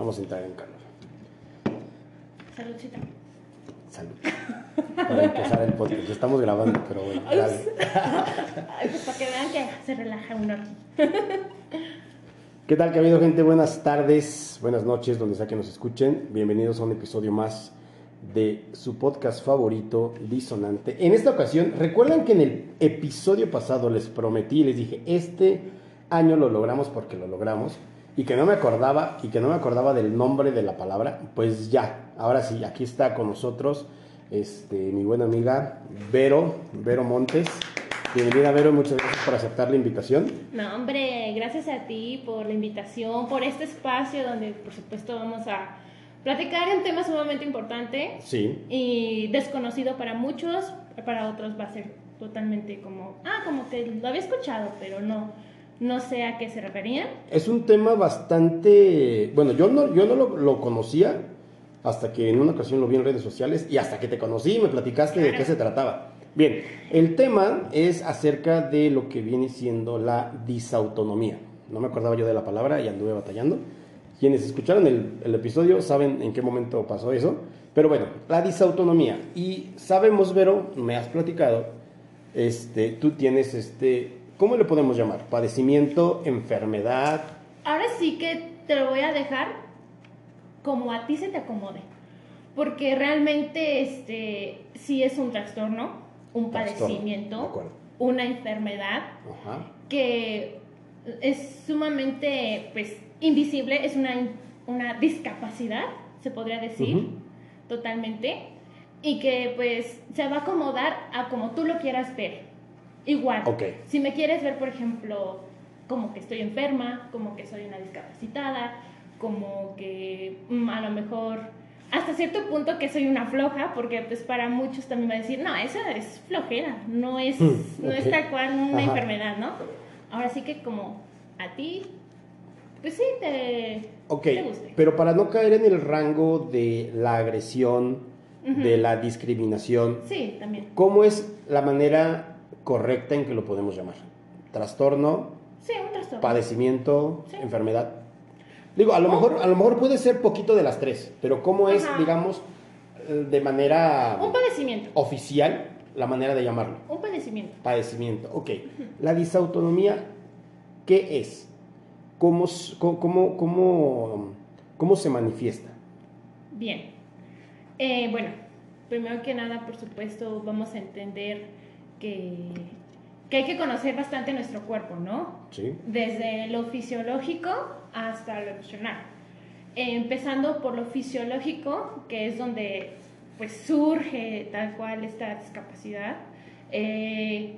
Vamos a entrar en calor. Saludcita. Salud. Para empezar el podcast. Ya Estamos grabando, pero bueno, dale. Ay, pues para que vean que se relaja uno aquí. ¿Qué tal, que ha habido gente? Buenas tardes, buenas noches, donde sea que nos escuchen. Bienvenidos a un episodio más de su podcast favorito, Disonante. En esta ocasión, recuerdan que en el episodio pasado les prometí, les dije, este año lo logramos porque lo logramos, y que no me acordaba, y que no me acordaba del nombre de la palabra, pues ya, ahora sí, aquí está con nosotros este, mi buena amiga Vero, Vero Montes. Bienvenida, Vero, muchas gracias por aceptar la invitación. No, hombre, gracias a ti por la invitación, por este espacio donde, por supuesto, vamos a platicar un tema sumamente importante Sí, y desconocido para muchos, para otros va a ser totalmente como, ah, como que lo había escuchado, pero no, no sé a qué se referían. Es un tema bastante. Bueno, yo no, yo no lo, lo conocía hasta que en una ocasión lo vi en redes sociales y hasta que te conocí y me platicaste de qué se trataba. Bien, el tema es acerca de lo que viene siendo la disautonomía. No me acordaba yo de la palabra y anduve batallando. Quienes escucharon el, el episodio saben en qué momento pasó eso. Pero bueno, la disautonomía. Y sabemos, Vero, me has platicado, este, tú tienes este, ¿cómo le podemos llamar? Padecimiento, enfermedad, Ahora sí que te lo voy a dejar como a ti se te acomode. Porque realmente este sí es un trastorno, un Trastorno, padecimiento, una enfermedad Ajá. que es sumamente pues invisible, es una, una discapacidad, se podría decir, totalmente, y que pues se va a acomodar a como tú lo quieras ver. Igual, Ok. si me quieres ver, por ejemplo, como que estoy enferma, como que soy una discapacitada, como que mm, a lo mejor hasta cierto punto que soy una floja, porque pues para muchos también va a decir, no, eso es flojera, no es, Hmm, no es tal cual una Ajá. enfermedad, ¿no? Ahora sí que como a ti, pues sí, te, Ok, te guste. pero para no caer en el rango de la agresión, Ujú. de la discriminación, Sí, también. ¿cómo es la manera correcta en que lo podemos llamar? Trastorno, Sí, un trastorno. padecimiento, Sí. enfermedad. Digo, a lo Oh. mejor, a lo mejor puede ser poquito de las tres, pero ¿cómo es, digamos, eh, de manera Un padecimiento. oficial la manera de llamarlo? Un padecimiento. Padecimiento, ok. La disautonomía, ¿qué es? ¿Cómo, s- cómo, cómo, cómo, cómo se manifiesta? Bien. Eh, bueno, primero que nada, por supuesto, vamos a entender que, que hay que conocer bastante nuestro cuerpo, ¿no? ¿Sí? Desde lo fisiológico hasta lo emocional. Empezando por lo fisiológico, que es donde pues surge tal cual esta discapacidad, eh,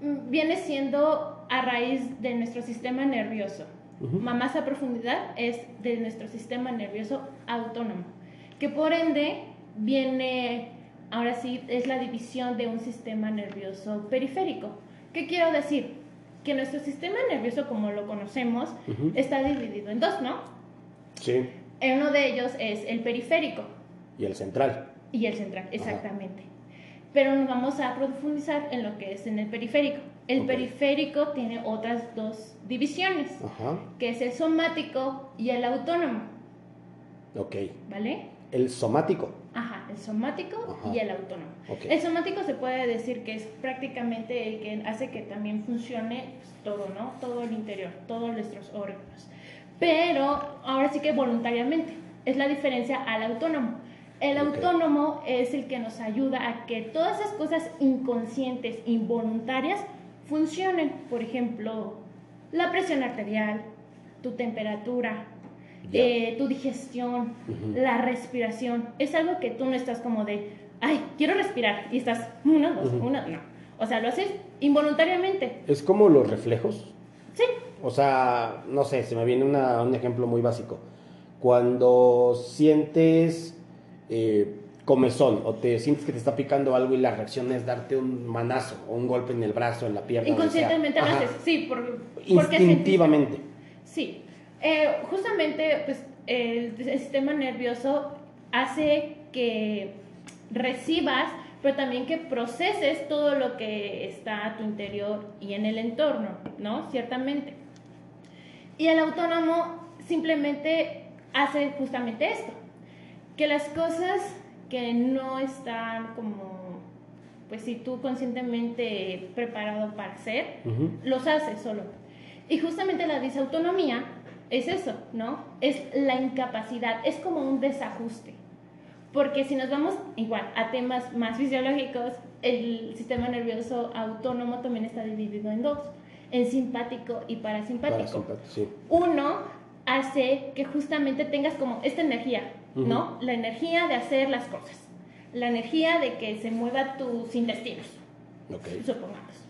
viene siendo a raíz de nuestro sistema nervioso. Ujú. Más a profundidad es de nuestro sistema nervioso autónomo, que por ende viene, ahora sí, es la división de un sistema nervioso periférico. ¿Qué quiero decir? Que nuestro sistema nervioso, como lo conocemos, está dividido en dos, ¿no? Sí. Uno de ellos es el periférico Y el central. y el central, exactamente. Pero nos vamos a profundizar en lo que es en el periférico. El periférico tiene otras dos divisiones, Ajá. que es el somático y el autónomo, Ok. ¿vale? El somático. El somático Ajá. y el autónomo. El somático se puede decir que es prácticamente el que hace que también funcione pues, todo, ¿no? Todo el interior, todos nuestros órganos. Pero ahora sí que voluntariamente. Es la diferencia al autónomo. El autónomo es el que nos ayuda a que todas esas cosas inconscientes, involuntarias, funcionen. Por ejemplo, la presión arterial, tu temperatura. Eh, tu digestión, Ujú. la respiración. Es algo que tú no estás como de, ay, quiero respirar. Y estás, una, dos, Ujú. una, no. O sea, lo haces involuntariamente. Es como los reflejos. Sí, O sea, no sé, se me viene una- un ejemplo muy básico. Cuando sientes eh, comezón o te sientes que te está picando algo y la reacción es darte un manazo o un golpe en el brazo, en la pierna. inconscientemente lo haces. Sí, por, porque Instintivamente. Sí. Eh, justamente, pues, el, el sistema nervioso hace que recibas, pero también que proceses todo lo que está a tu interior y en el entorno, ¿no? Ciertamente. Y el autónomo simplemente hace justamente esto, que las cosas que no están como, pues si tú conscientemente preparado para hacer, los haces solo. Y justamente la disautonomía es eso, ¿no? Es la incapacidad, es como un desajuste. Porque si nos vamos igual a temas más fisiológicos, el sistema nervioso autónomo también está dividido en dos, en simpático y parasimpático. Uno hace que justamente tengas como esta energía, ¿no? La energía de hacer las cosas, la energía de que se mueva tus intestinos, okay. supongamos.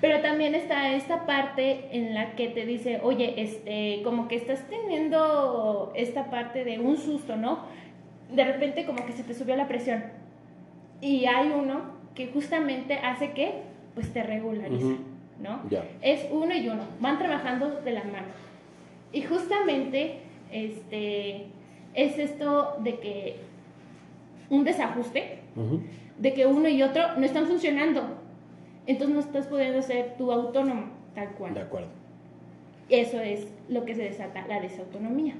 Pero también está esta parte en la que te dice, oye, este, como que estás teniendo esta parte de un susto, ¿no? De repente como que se te subió la presión. Y hay uno que justamente hace que, pues, te regulariza, ¿no? Es uno y uno, van trabajando de la mano. Y justamente, este, es esto de que un desajuste, de que uno y otro no están funcionando entonces no estás pudiendo ser tu autónomo, tal cual. De acuerdo. Eso es lo que se desata, la desautonomía.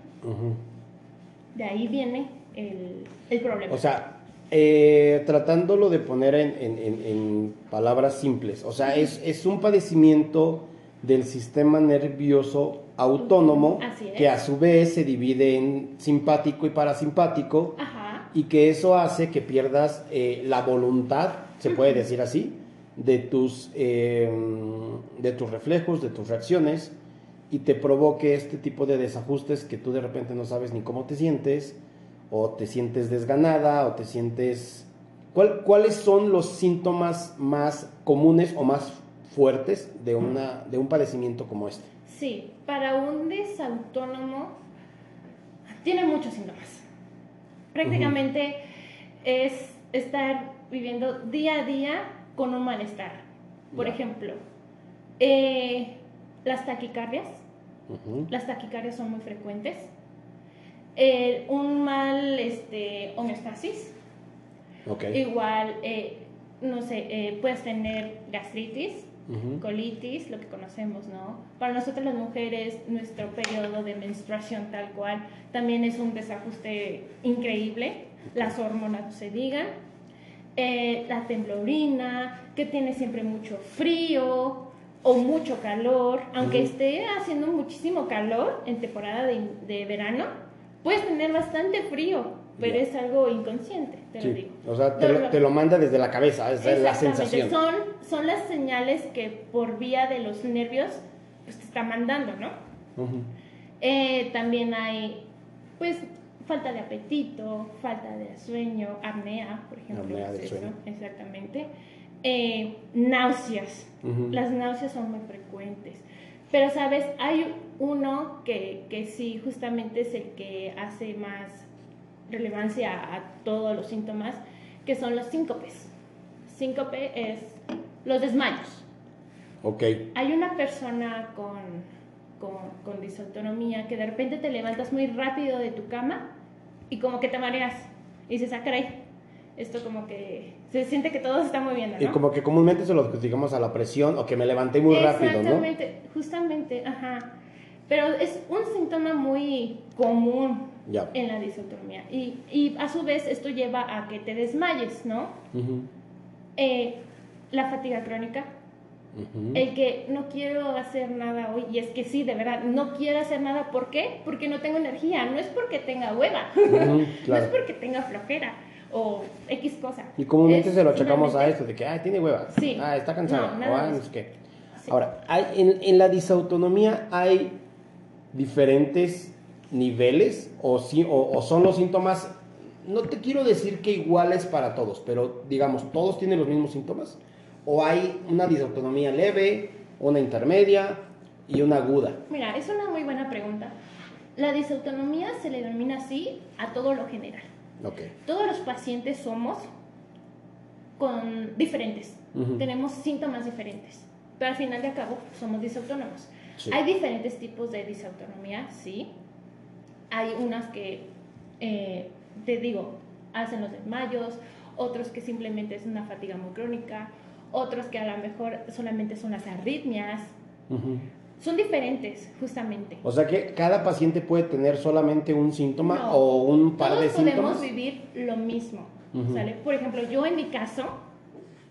De ahí viene el, problema. O sea, eh, tratándolo de poner en, palabras simples, o sea, es, un padecimiento del sistema nervioso autónomo que a su vez se divide en simpático y parasimpático y que eso hace que pierdas eh, la voluntad, se puede decir así, de tus, em, de tus reflejos, de tus reacciones, y te provoque este tipo de desajustes que tú de repente no sabes ni cómo te sientes, o te sientes desganada, o te sientes... ¿Cuáles son los síntomas más comunes o más fuertes de, una, de un padecimiento como este? Sí, para un desautónomo tiene muchos síntomas. Prácticamente es estar viviendo día a día con un malestar. Por ejemplo, eh, las taquicardias. Las taquicardias son muy frecuentes. un mal este, homeostasis. Igual, eh, no sé, eh, puedes tener gastritis, colitis, lo que conocemos, ¿no? Para nosotros las mujeres, nuestro periodo de menstruación tal cual también es un desajuste increíble. Las hormonas se digan eh, la temblorina, que tiene siempre mucho frío o mucho calor, aunque esté haciendo muchísimo calor en temporada de, verano, puedes tener bastante frío, pero es algo inconsciente, te lo digo. O sea, te, lo, manda desde la cabeza, es la sensación. Son, son las señales que por vía de los nervios pues, te está mandando, ¿no? Eh, también hay, pues, falta de apetito, falta de sueño, apnea, por ejemplo. Apnea de sueño. Exactamente. Eh, náuseas. Las náuseas son muy frecuentes. Pero, ¿sabes? Hay uno que, que sí, justamente es el que hace más relevancia a, todos los síntomas, que son los síncopes. Síncope es los desmayos. Ok. Hay una persona con, con, con disautonomía que de repente te levantas muy rápido de tu cama y como que te mareas y dices, ah, caray, esto como que se siente que todo se está moviendo. ¿no? Y como que comúnmente se lo digamos a la presión o que me levanté muy rápido, ¿no? Exactamente, justamente, ajá. Pero es un síntoma muy común en la disautonomía. Y, y, a su vez esto lleva a que te desmayes, ¿no? Eh, la fatiga crónica, el que no quiero hacer nada hoy, y es que sí, de verdad, no quiero hacer nada. ¿Por qué? Porque no tengo energía, no es porque tenga hueva, no es porque tenga flojera o X cosa. Y comúnmente se lo achacamos a esto, de que, ay, tiene hueva, sí. ah, está cansada, o ah, no sé qué. Ahora, hay, en, en, la disautonomía hay diferentes niveles o, si, o, o son los síntomas, no te quiero decir que iguales para todos, pero digamos, todos tienen los mismos síntomas o hay una disautonomía leve, una intermedia y una aguda? Mira, es una muy buena pregunta. La disautonomía se le denomina así a todo lo general. Okay. Todos los pacientes somos con diferentes, tenemos síntomas diferentes, pero al final de cabo somos disautónomos. Hay diferentes tipos de disautonomía, sí. Hay unas que, eh, te digo, hacen los desmayos, otros que simplemente es una fatiga muy crónica, otros que a lo mejor solamente son las arritmias. Son diferentes, justamente. O sea que cada paciente puede tener solamente un síntoma No, o un par Todos de podemos síntomas. vivir lo mismo, Ujú. ¿sale? Por ejemplo, yo en mi caso,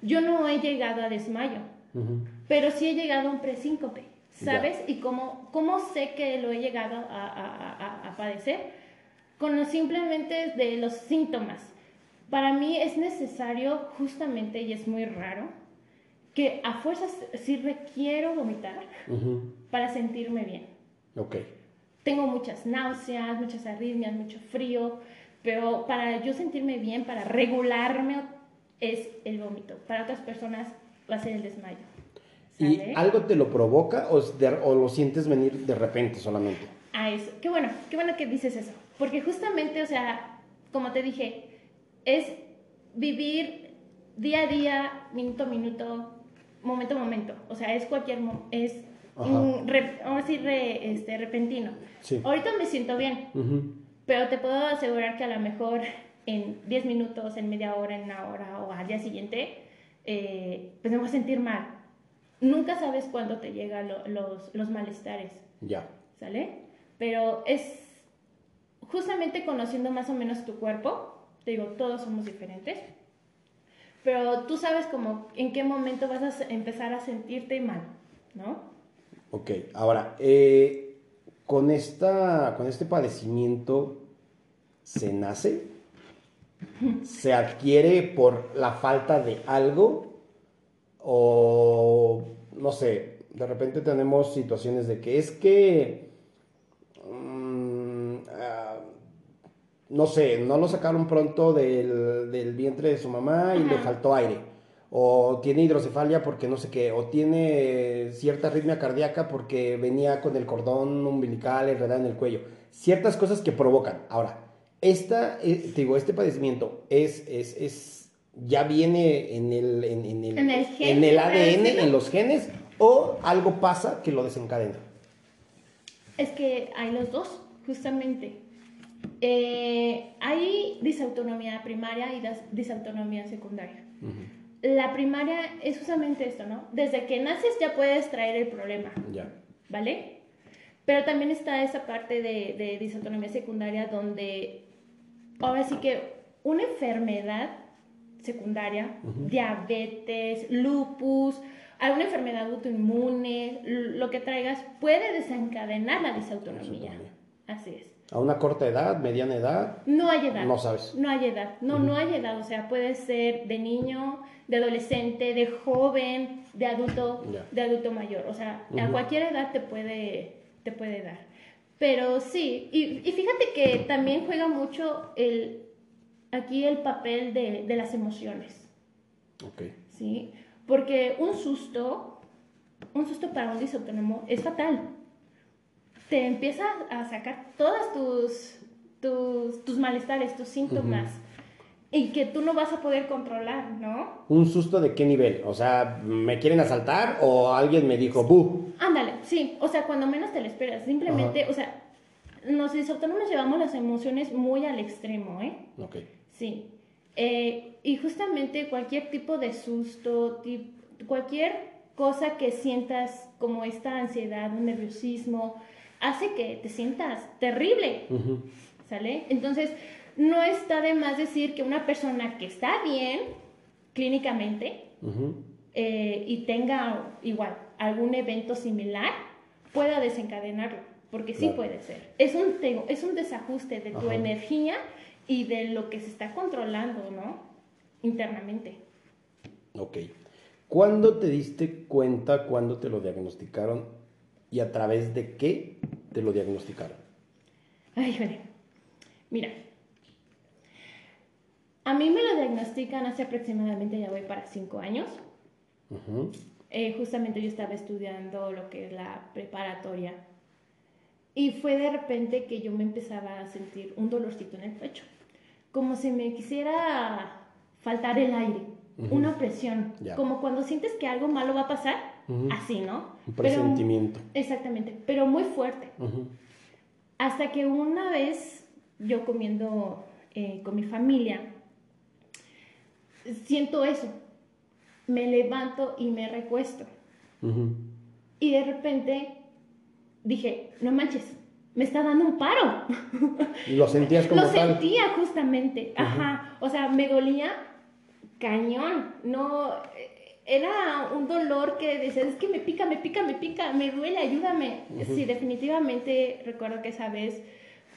yo no he llegado a desmayo, Ujú. pero sí he llegado a un presíncope, Ya. ¿sabes? Y cómo, cómo sé que lo he llegado a, a- a- a padecer, con los simplemente de los síntomas. Para mí es necesario, justamente, y es muy raro, que a fuerzas sí requiero vomitar Ujú. para sentirme bien. Ok. Tengo muchas náuseas, muchas arritmias, mucho frío, pero para yo sentirme bien, para regularme, es el vómito. Para otras personas va a ser el desmayo. ¿Y ¿sale? algo te lo provoca o, de- o lo sientes venir de repente solamente? a eso. Qué bueno, qué bueno que dices eso. Porque justamente, o sea, como te dije, es vivir día a día, minuto a minuto, momento a momento. O sea, es cualquier, es, re- vamos a decir, re- este, repentino. Sí. Ahorita me siento bien, pero te puedo asegurar que a lo mejor en 10 minutos, en media hora, en una hora o al día siguiente, eh, pues me voy a sentir mal. Nunca sabes cuándo te llegan lo- los, los malestares. Ya. ¿sale? Pero es justamente conociendo más o menos tu cuerpo, te digo, todos somos diferentes, pero tú sabes como en qué momento vas a empezar a sentirte mal, ¿no? Ok. Ahora, eh, con, esta, con este padecimiento, ¿se nace? ¿Se adquiere por la falta de algo? O, no sé, de repente tenemos situaciones de que es que, mm, ah, no sé, no lo sacaron pronto del, del vientre de su mamá y le faltó aire. O tiene hidrocefalia porque no sé qué, o tiene cierta arritmia cardíaca porque venía con el cordón umbilical enredado en el cuello. Ciertas cosas que provocan. Ahora, esta, eh, te digo, este padecimiento es, es, es, ya viene en el, en, en el, En el gen, en el por ADN, en los genes, o algo pasa que lo desencadena. Es que hay los dos, justamente. Eh, hay disautonomía primaria y disautonomía secundaria. La primaria es justamente esto, ¿no? Desde que naces ya puedes traer el problema. Ya. ¿vale? Pero también está esa parte de, de disautonomía secundaria donde ahora sí que una enfermedad secundaria, diabetes, lupus, alguna enfermedad autoinmune, lo que traigas, puede desencadenar la. Disautonomía. Así es. A una corta edad, mediana edad, No hay edad. No sabes. No hay edad. No, no hay edad. O sea, puede ser de niño, de adolescente, de joven, de adulto, de adulto mayor. O sea, a cualquier edad te puede, te puede dar. Pero sí, y, y fíjate que también juega mucho el, aquí el papel de, de las emociones. ok. ¿sí? Porque un susto, un susto para un disautónomo es fatal. Te empieza a sacar todas tus, tus, tus malestares, tus síntomas, y que tú no vas a poder controlar, ¿no? ¿Un susto de qué nivel? O sea, ¿me quieren asaltar o alguien me dijo, ¡bu! Ándale, sí, o sea, cuando menos te lo esperas, simplemente, o sea, los disautónomos llevamos las emociones muy al extremo, ¿eh? Ok. Sí. Eh, y justamente cualquier tipo de susto, cualquier cosa que sientas como esta ansiedad, un nerviosismo, hace que te sientas terrible. ¿sale? Entonces, no está de más decir que una persona que está bien clínicamente eh, y tenga igual algún evento similar, pueda desencadenarlo, porque sí puede ser. Es un, te es un desajuste de tu Ajá. energía y de lo que se está controlando, ¿no? Internamente. Ok. ¿Cuándo te diste cuenta, cuándo te lo diagnosticaron y a través de qué te lo diagnosticaron? Ay, jole. Mira, a mí me lo diagnostican hace aproximadamente, ya voy para cinco años. Eh, justamente yo estaba estudiando lo que es la preparatoria. Y fue de repente que yo me empezaba a sentir un dolorcito en el pecho. Como si me quisiera faltar el aire. Una opresión. Como cuando sientes que algo malo va a pasar. Así, ¿no? Un Pero- presentimiento. exactamente. Pero muy fuerte. Hasta que una vez yo comiendo eh, con mi familia, siento eso. Me levanto y me recuesto. Y de repente dije, no manches, me está dando un paro. ¿Lo sentías como Lo tal? sentía justamente, ajá. O sea, me dolía cañón. No, era un dolor que decías, es que me pica, me pica, me pica, me duele, ayúdame. Sí, definitivamente recuerdo que esa vez,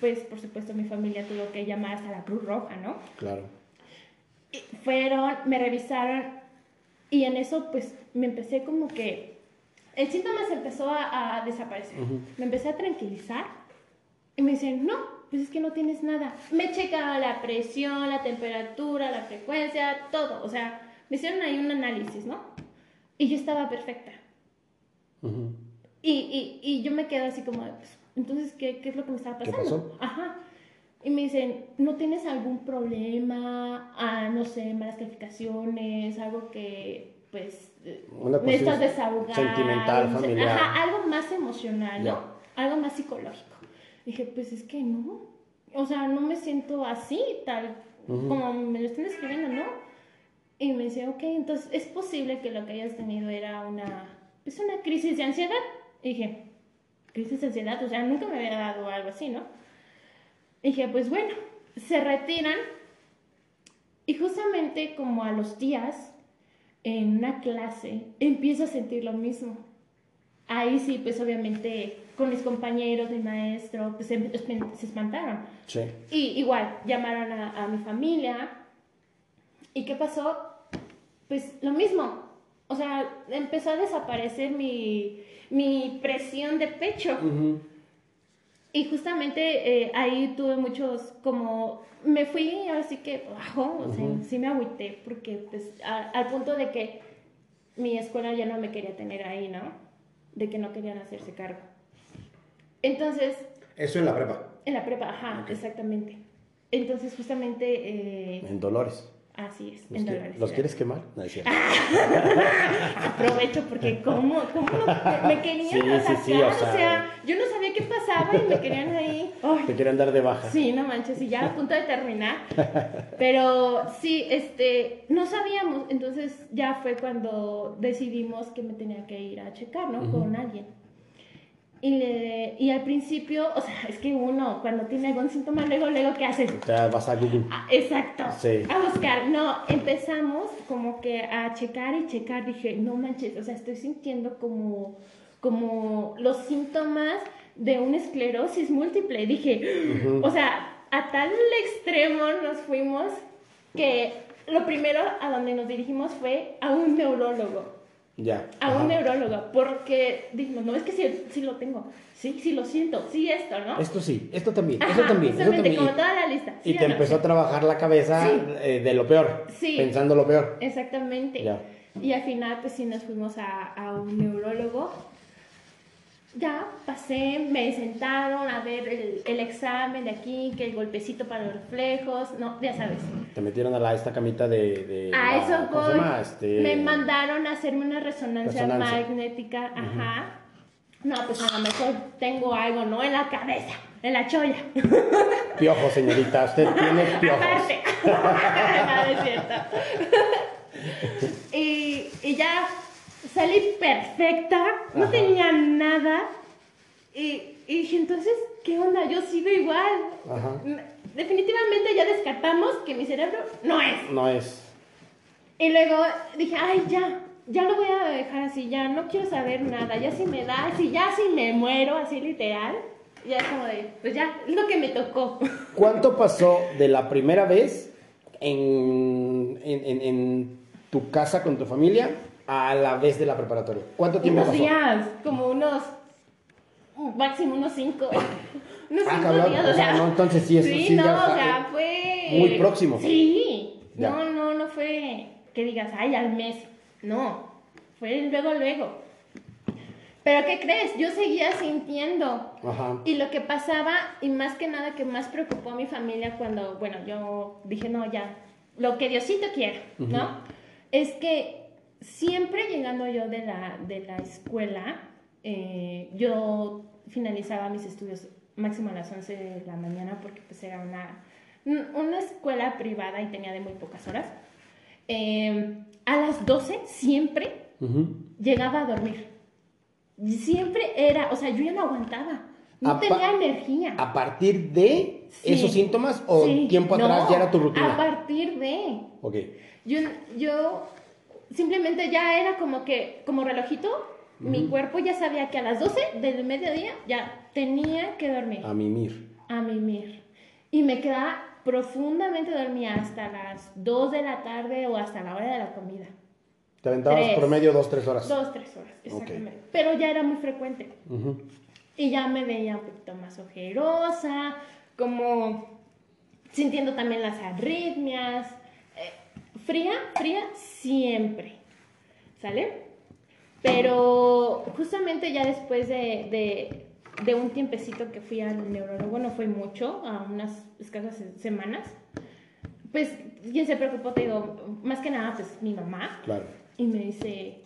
pues por supuesto mi familia tuvo que llamar hasta la Cruz Roja, ¿no? Claro. Y fueron, me revisaron y en eso pues me empecé como que el síntoma se empezó a, a desaparecer. Ujú. Me empecé a tranquilizar y me dicen, no, pues es que no tienes nada. Me checaban la presión, la temperatura, la frecuencia, todo. O sea, me hicieron ahí un análisis, ¿no? Y yo estaba perfecta. Ujú. Y, y, y yo me quedo así como, pues, entonces, ¿qué, ¿qué es lo que me estaba ¿Qué pasando? pasó? Ajá. Y me dicen, ¿no tienes algún problema? Ah, no sé, malas calificaciones, algo que, pues, eh, Una necesitas desahogar. sentimental, no familiar. Ajá, algo más emocional, ¿no? Ya. Algo más psicológico. Dije, pues es que no. O sea, no me siento así, tal Ujú. como me lo están escribiendo, ¿no? Y me dice, ok, entonces es posible que lo que hayas tenido era una, pues una crisis de ansiedad. Y dije, crisis de ansiedad, o sea, nunca me había dado algo así, ¿no? Y dije, pues bueno, se retiran y justamente como a los días, en una clase, empiezo a sentir lo mismo. Ahí sí, pues obviamente con mis compañeros, mi maestro, pues se, se espantaron. Sí. Y igual, llamaron a, a mi familia. ¿Y qué pasó? Pues lo mismo. O sea, empezó a desaparecer mi, mi presión de pecho. Y justamente eh, ahí tuve muchos, como, me fui así que bajo, o sea, sí me agüité, porque pues a- al punto de que mi escuela ya no me quería tener ahí, ¿no? De que no querían hacerse cargo. Entonces, Eso en la prepa. en la prepa, ajá, exactamente. Entonces, justamente, eh, En Dolores. Así es, ¿Los, en Dolores. ¿los quieres quemar? No, es cierto. Aprovecho porque cómo, cómo me querían Sí, sí, sacar, sí, o o sea- yo no sabía qué pasaba y me querían ahí. Ay, Te quieren dar de baja. Sí, no manches, y ya a punto de terminar. Pero sí, este, no sabíamos. Entonces ya fue cuando decidimos que me tenía que ir a checar, ¿no? Con alguien. Y, le, y al principio, o sea, es que uno cuando tiene algún síntoma, luego, luego, ¿qué haces? Sea, vas a Google. Ah, exacto. Sí. A buscar. No, empezamos como que a checar y checar. Dije, no manches, o sea, estoy sintiendo como, como los síntomas de una esclerosis múltiple. Dije, o sea, a tal extremo nos fuimos que lo primero a donde nos dirigimos fue a un neurólogo. Ya. A Ajá. un neurólogo, porque dijimos, no, es que sí, sí lo tengo, sí, sí lo siento, sí esto, ¿no? Esto sí, esto también, Ajá, esto también, también. como toda la lista. Y ¿sí te no? empezó a trabajar la cabeza Sí. eh, de lo peor. Sí. Pensando lo peor. Exactamente. Ya. Y al final, pues sí, nos fuimos a, a un neurólogo. Ya pasé, me sentaron a ver el, el examen de aquí, que el golpecito para los reflejos, no, ya sabes. Te metieron a la, esta camita de. de A la- eso ¿cómo se voy. llama? Este, Me mandaron a hacerme una resonancia, Resonancia. magnética, ajá. No, pues a lo mejor tengo algo, ¿no? En la cabeza, en la cholla. Piojo, señorita. Usted tiene piojos. Aparte. no, no es cierto. y, y ya salí perfecta, no Ajá. tenía nada. Y, y dije, entonces, ¿qué onda? Yo sigo igual. Ajá. Definitivamente ya descartamos que mi cerebro no es. No es. Y luego dije, ay, ya, ya lo voy a dejar así, ya no quiero saber nada, ya si me da, si ya si me muero, así literal, ya es como de, pues ya, es lo que me tocó. ¿Cuánto pasó de la primera vez en, en, en- en tu casa con tu familia a la vez de la preparatoria? ¿Cuánto tiempo unos pasó? días, como unos, máximo unos cinco, unos Ah, cinco cabrón, días, o sea, no, entonces sí, eso sí no, ya o sea, fue... muy próximo. Sí, Ya. no, no, no fue que digas, ay, al mes, no, fue luego, luego. Pero ¿qué crees? Yo seguía sintiendo. Ajá. Y lo que pasaba, y más que nada que más preocupó a mi familia cuando, bueno, yo dije, no, ya, lo que Diosito quiera, ¿no? Es que siempre llegando yo de la, de la escuela, eh, yo finalizaba mis estudios máximo a las 11 de la mañana porque pues era una, una escuela privada y tenía de muy pocas horas. Eh, a las 12 siempre llegaba a dormir. siempre era, o sea, yo ya no aguantaba. No A tenía energía. ¿A partir de Sí. esos síntomas o Sí. tiempo atrás No, ya era tu A rutina? partir de. Ok. Yo, yo simplemente ya era como que, como relojito, mi cuerpo ya sabía que a las 12 del mediodía ya tenía que dormir, A mimir. a mimir. Y me quedaba profundamente dormida hasta las 2 de la tarde o hasta la hora de la comida. Te aventabas Tres. promedio dos, tres horas. Dos, tres horas, exactamente. Pero ya era muy frecuente. Ujú. Y ya me veía un poquito más ojerosa, como sintiendo también las arritmias. Eh, fría, fría siempre. ¿Sale? Pero justamente ya después de, de, de un tiempecito que fui al neurólogo, no fue mucho, a unas escasas se- semanas, pues quien se preocupó, te digo, más que nada, pues mi mamá, Claro. y me dice,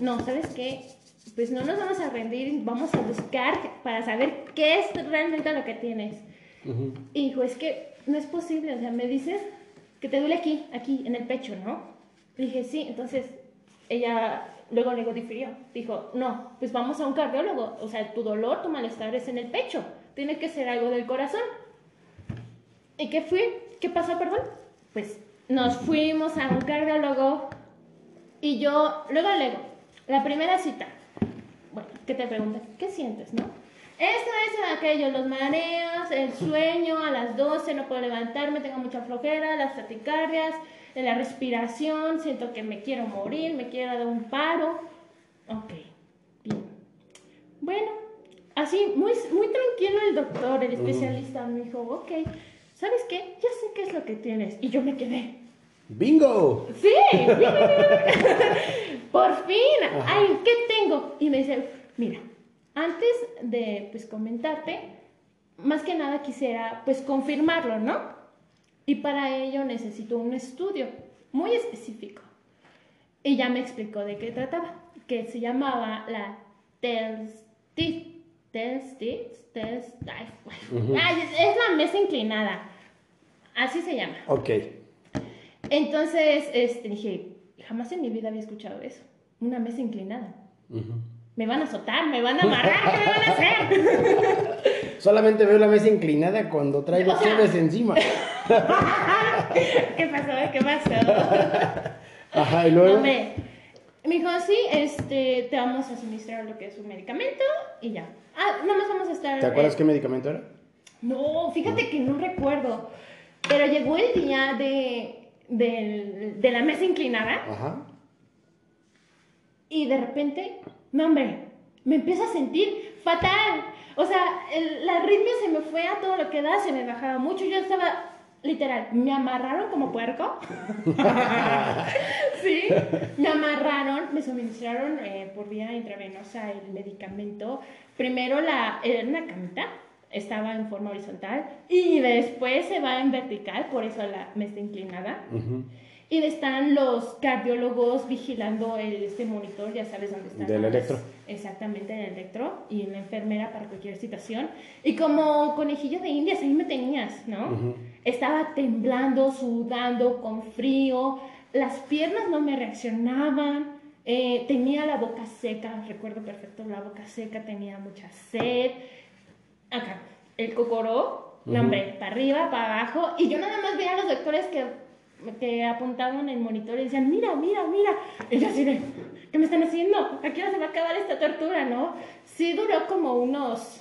no, ¿sabes qué? Pues no nos vamos a rendir, vamos a buscar para saber qué es realmente lo que tienes. Ujú. Y dijo, es que no es posible, o sea, me dices que te duele aquí, aquí, en el pecho, ¿no? Dije, sí, entonces ella luego, luego difirió. Dijo, no, pues vamos a un cardiólogo, o sea, tu dolor, tu malestar es en el pecho, tiene que ser algo del corazón. ¿Y qué fui? ¿Qué pasó, perdón? Pues nos fuimos a un cardiólogo y yo, luego, luego, la primera cita, bueno, que te preguntan, ¿qué sientes, no? Esto, esto, aquello, los mareos, el sueño, a las 12 no puedo levantarme, tengo mucha flojera, las taticardias, la respiración, siento que me quiero morir, me quiero dar un paro. Ok, bien. Bueno, así, muy, muy tranquilo el doctor, el especialista, me dijo, ok, ¿sabes qué? Ya sé qué es lo que tienes. Y yo me quedé. ¡Bingo! Sí, por fin. Ajá. Ay, ¿qué tengo? Y me dice, mira, antes de pues comentarte, más que nada quisiera pues confirmarlo, ¿no? Y para ello necesito un estudio muy específico. Y ya me explicó de qué trataba, que se llamaba la Telstit. Telstit, Tels, ay, ay, es, la mesa inclinada. Así se llama. Ok. Entonces, este, dije, jamás en mi vida había escuchado eso. Una mesa inclinada. Ujú. Me van a azotar, me van a amarrar, ¿qué me van a hacer? Solamente veo la mesa inclinada cuando traigo O sea- encima. ¿Qué pasó? ¿Qué pasó? Ajá, y luego. Hombre, me dijo, sí, este, te vamos a suministrar lo que es un medicamento y ya. Ah, nada más vamos a estar... ¿Te acuerdas eh, qué medicamento era? No, fíjate que no recuerdo. Pero llegó el día de, del- de la mesa inclinada Ajá. y de repente, no hombre, me empiezo a sentir fatal. O sea, el- la arritmia se me fue a todo lo que da, se me bajaba mucho. Yo estaba, literal, me amarraron como puerco. sí, me amarraron, me suministraron eh, por vía intravenosa el medicamento. Primero la, era una camita, estaba en forma horizontal y después se va en vertical, por eso la mesa inclinada. Ujú. Y están los cardiólogos vigilando el, este monitor, ya sabes dónde están. Del electro. Exactamente, el electro. Y la enfermera para cualquier situación. Y como conejillo de indias, ahí me tenías, ¿no? Ujú. Estaba temblando, sudando, con frío. Las piernas no me reaccionaban. eh, tenía la boca seca, recuerdo perfecto, la boca seca, tenía mucha sed. Acá, el cocoró, no, Ujú. hombre, para arriba, para abajo. Y yo nada más veía a los doctores que, que apuntaban el monitor y decían, mira, mira, mira. Y yo así de, ¿qué me están haciendo? Aquí no se va a acabar esta tortura, ¿no? Sí duró como unos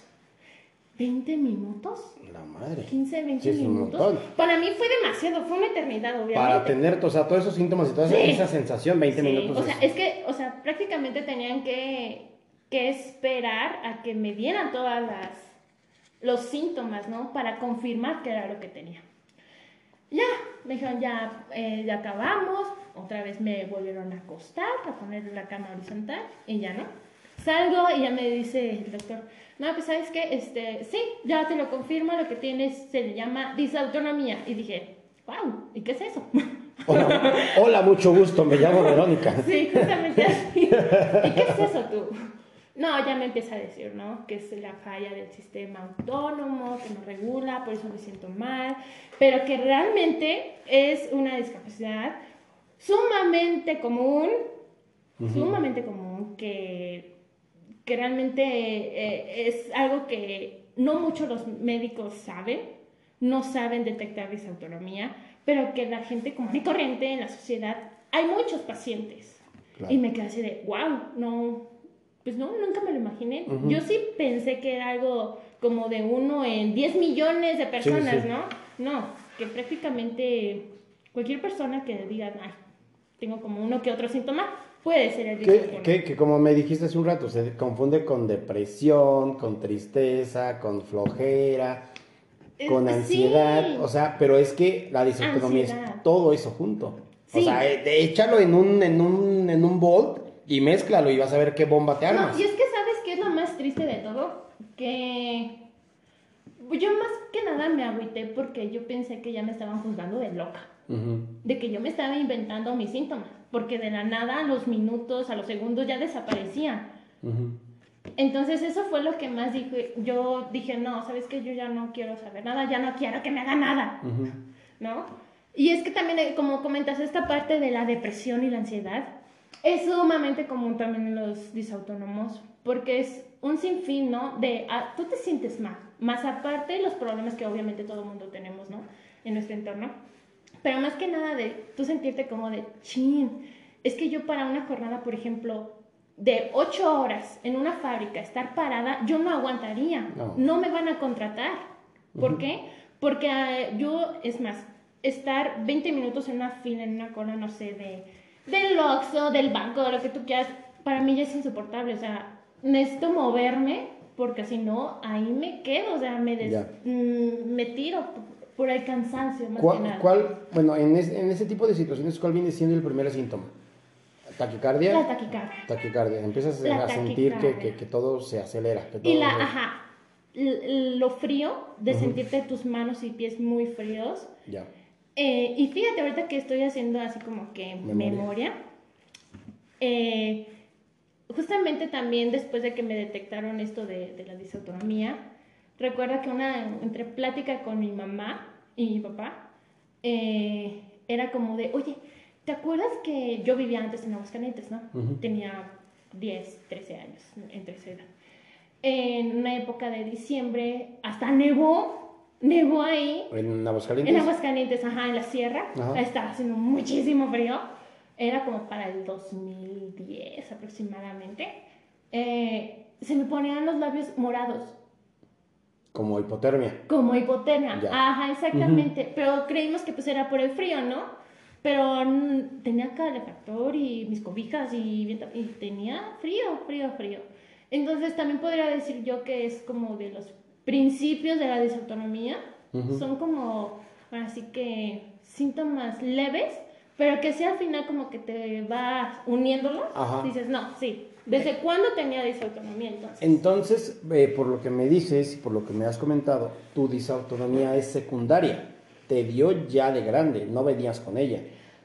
20 minutos. La madre. 15, 20 Sí, es un minutos. montón. Para mí fue demasiado, fue una eternidad, obviamente. Para tener, o sea, todos esos síntomas y toda esa, Sí. esa sensación, 20 Sí, minutos. O sea, es- es que, o sea, prácticamente tenían que, que esperar a que me dieran todas las los síntomas, ¿no? Para confirmar que era lo que tenía. Ya, me dijeron, ya, eh, ya acabamos. Otra vez me volvieron a acostar, a poner la cama horizontal y ya no. Salgo y ya me dice el doctor, no, pues sabes qué, este, sí, ya te lo confirmo, lo que tienes se le llama disautonomía. Y dije, wow, ¿y qué es eso? Hola, hola, mucho gusto, me llamo Verónica. Sí, justamente así. ¿Y qué es eso tú? No, ya me empieza a decir, ¿no? Que es la falla del sistema autónomo, que no regula, por eso me siento mal, pero que realmente es una discapacidad sumamente común, sumamente común, que, que realmente eh, es algo que no muchos los médicos saben, no saben detectar disautonomía, pero que la gente común y corriente en la sociedad, hay muchos pacientes. Claro. Y me quedé así de, wow, no, pues no, nunca me lo imaginé. Yo sí pensé que era algo como de uno en 10 millones de personas, sí. ¿no? No, que prácticamente cualquier persona que diga, ay, tengo como uno que otro síntoma, puede ser el Que, que, que como me dijiste hace un rato, se confunde con depresión, con tristeza, con flojera, Eh, con sí. ansiedad, o sea, pero es que la disautonomía Ansiedad. es todo eso junto. O Sí. sea, eh, de- échalo en un, en un, en un bol y mézclalo y vas a ver qué bomba te armas. No, y es que sabes qué es lo más triste de todo, que yo más que nada me agüité porque yo pensé que ya me estaban juzgando de loca, Ujú. de que yo me estaba inventando mis síntomas, porque de la nada a los minutos, a los segundos ya desaparecían. Ujú. Entonces eso fue lo que más dije, yo dije, no, sabes que yo ya no quiero saber nada, ya no quiero que me haga nada, Ujú. ¿no? Y es que también, eh, como comentas, esta parte de la depresión y la ansiedad es sumamente común también en los disautónomos, porque es un sinfín, ¿no? De, ah, tú te sientes mal, más aparte los problemas que obviamente todo el mundo tenemos, ¿no? En nuestro entorno. Pero más que nada de tú sentirte como de, chin, es que yo para una jornada, por ejemplo, de ocho horas en una fábrica, estar parada, yo no aguantaría, No. no, me van a contratar. ¿Por qué? Porque ah, yo, es más, estar 20 minutos en una fila, en una cola, no sé, de, del Oxxo, del banco, de lo que tú quieras, para mí ya es insoportable, o sea, necesito moverme porque si no, ahí me quedo, o sea, me, des- mm, me tiro por, el cansancio más que ¿Cuál, nada. cuál- bueno, en, es- en ese tipo de situaciones, ¿cuál viene siendo el primer síntoma? ¿Taquicardia? La taquicardia. Taquicardia. Empiezas La a sentir que, taquicardia. que, que todo se acelera. que Y todo la, se- ajá, lo frío de Ujú. sentirte tus manos y pies muy fríos. Ya. Eh, y fíjate, ahorita que estoy haciendo así como que Memoria. memoria, eh, justamente también después de que me detectaron esto de, de la disautonomía, recuerdo que una, entre plática con mi mamá y mi papá, eh, era como de, oye, ¿te acuerdas que yo vivía antes en Aguascalientes, no? Ujú. Tenía 10, 13 años, entre esa edad. En una época de diciembre, hasta nevó, nevó ahí, ¿En Aguascalientes? en Aguascalientes, ajá, en la sierra, Ajá. estaba haciendo muchísimo frío. Era como para el 2010 aproximadamente. Eh, se me ponían los labios morados, Como hipotermia. como hipotermia. Ya. Ajá, exactamente. Pero creímos que pues era por el frío, ¿no? Pero tenía calefactor y mis cobijas y, y tenía frío, frío, frío. Entonces también podría decir yo que es como de los principios de la disautonomía. Ujú. Son como, así que síntomas leves, pero que si al final como que te vas uniéndolos, Ajá. dices, no, sí. ¿Desde cuándo tenía disautonomía entonces? Entonces, eh, por lo que me dices y por lo que me has comentado, tu disautonomía es secundaria. Te dio ya de grande, no venías con ella.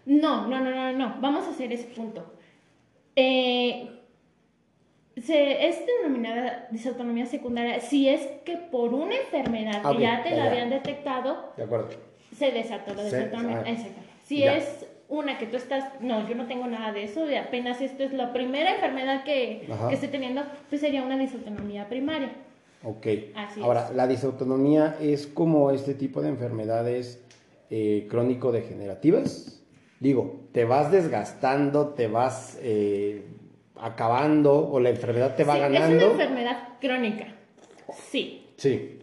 No, no, no, no, no. Vamos a hacer ese punto. Eh, se, es denominada disautonomía secundaria si es que por una enfermedad Ah, que ya te ya, la ya. habían detectado, De acuerdo. se desató la disautonomía. ah. Si ya. es una que tú estás, no, yo no tengo nada de eso, y apenas esto es la primera enfermedad que, que estoy teniendo, pues sería una disautonomía primaria. Ok. Así Ahora, es. la disautonomía es como este tipo de enfermedades eh, crónico-degenerativas. Digo, te vas desgastando, te vas eh, acabando o la enfermedad te va Sí, ganando. Es una enfermedad crónica. Sí, Sí,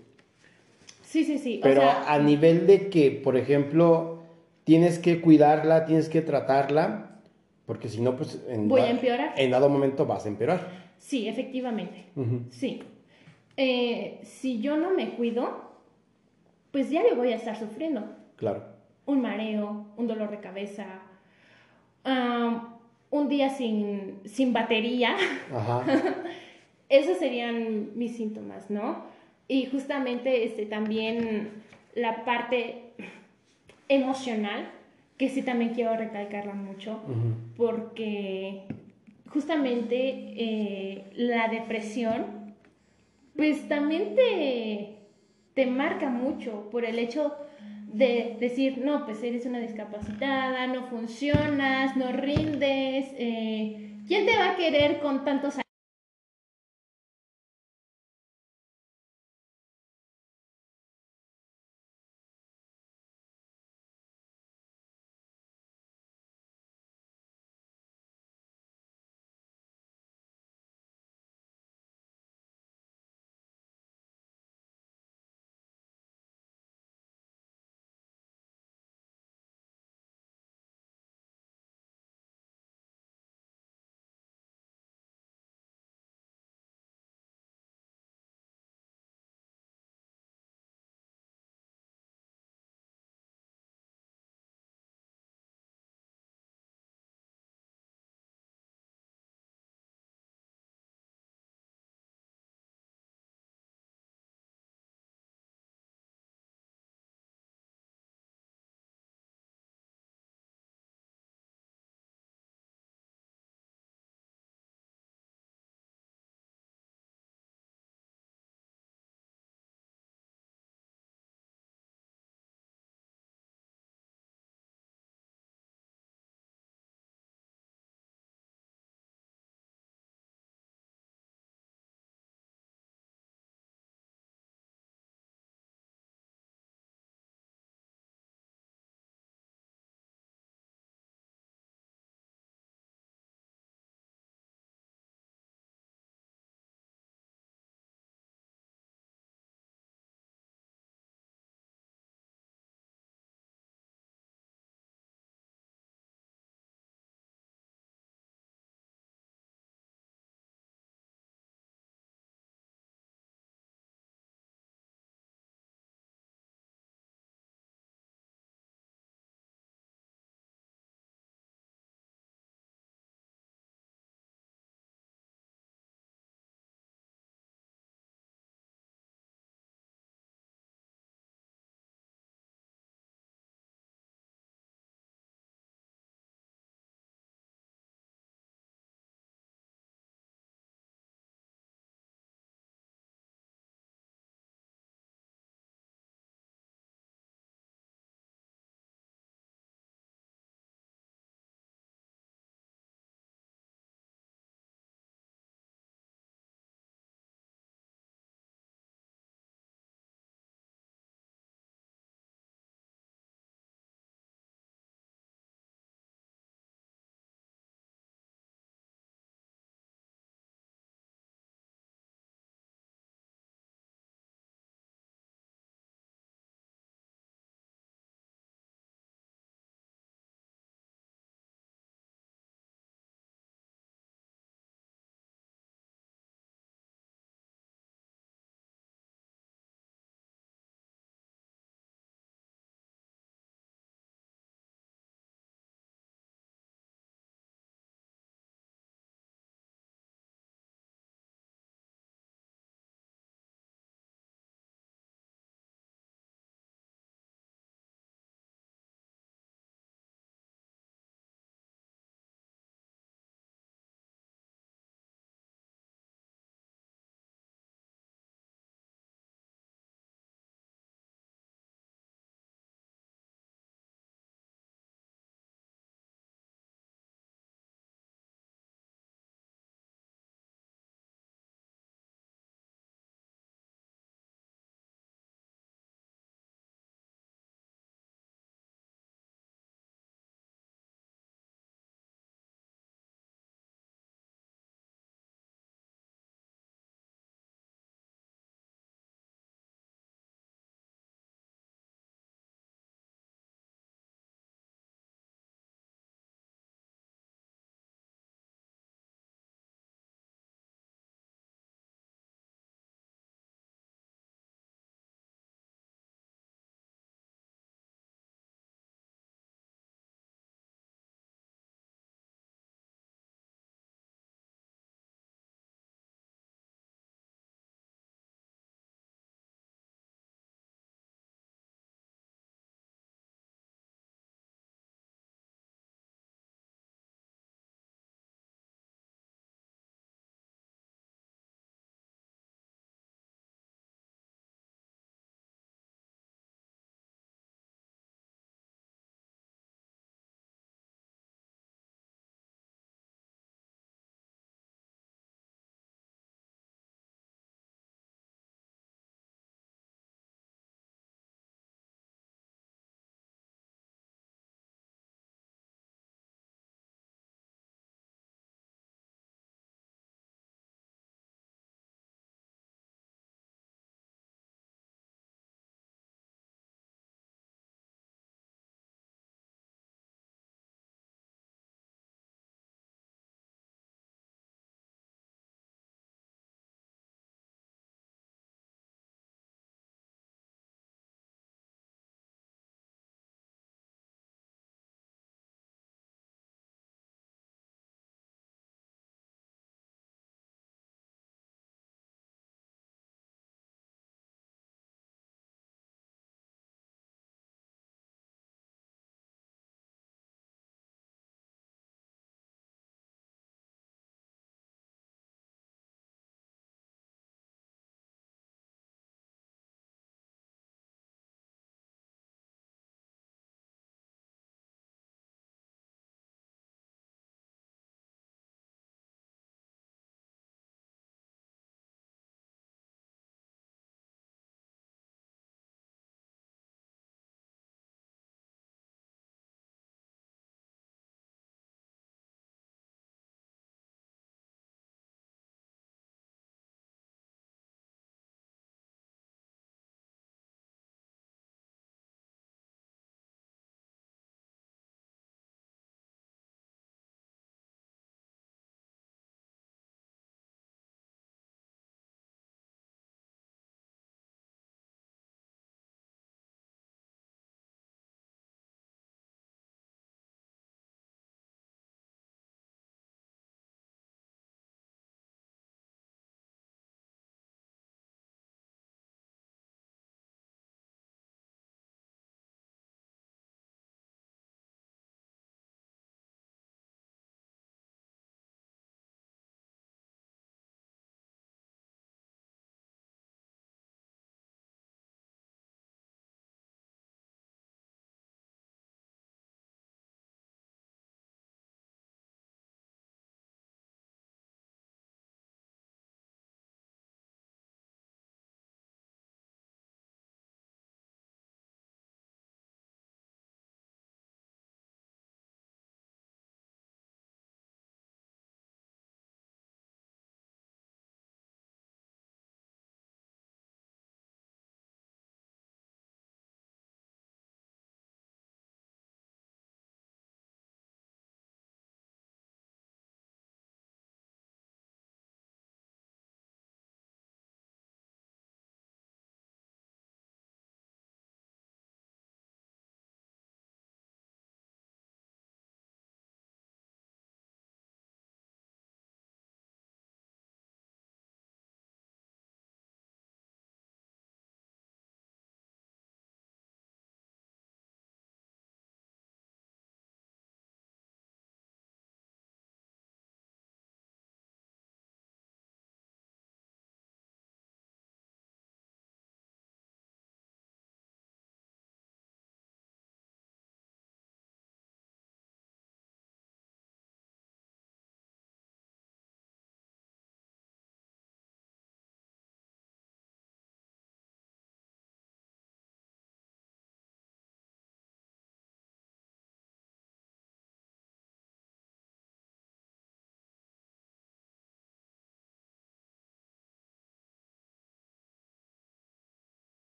sí, sí, sí. pero o sea, a nivel de que, por ejemplo, tienes que cuidarla, tienes que tratarla, porque si no, pues en, Voy a empeorar. en dado momento vas a empeorar. sí, efectivamente. Sí. Eh, si yo no me cuido, pues diario voy a estar sufriendo. Claro. Un mareo, un dolor de cabeza, un día sin, sin batería. Ajá. Esos serían mis síntomas, ¿no? Y justamente este, también la parte emocional, que sí también quiero recalcarla mucho, porque justamente eh, la depresión, pues también te, te marca mucho por el hecho de decir, no, pues eres una discapacitada, no funcionas, no rindes, eh, ¿quién te va a querer con tantos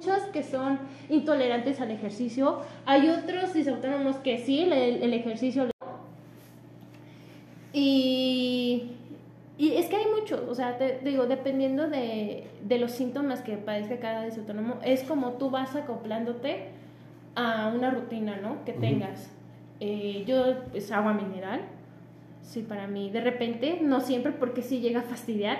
muchos que son intolerantes al ejercicio, hay otros disautónomos que sí, el, el ejercicio... Y, y es que hay muchos, o sea, te, digo, dependiendo de, de, los síntomas que padezca cada disautónomo, es como tú vas acoplándote a una rutina, ¿no? Que tengas. Eh, yo, pues agua mineral, sí, para mí, de repente, no siempre porque sí llega a fastidiar,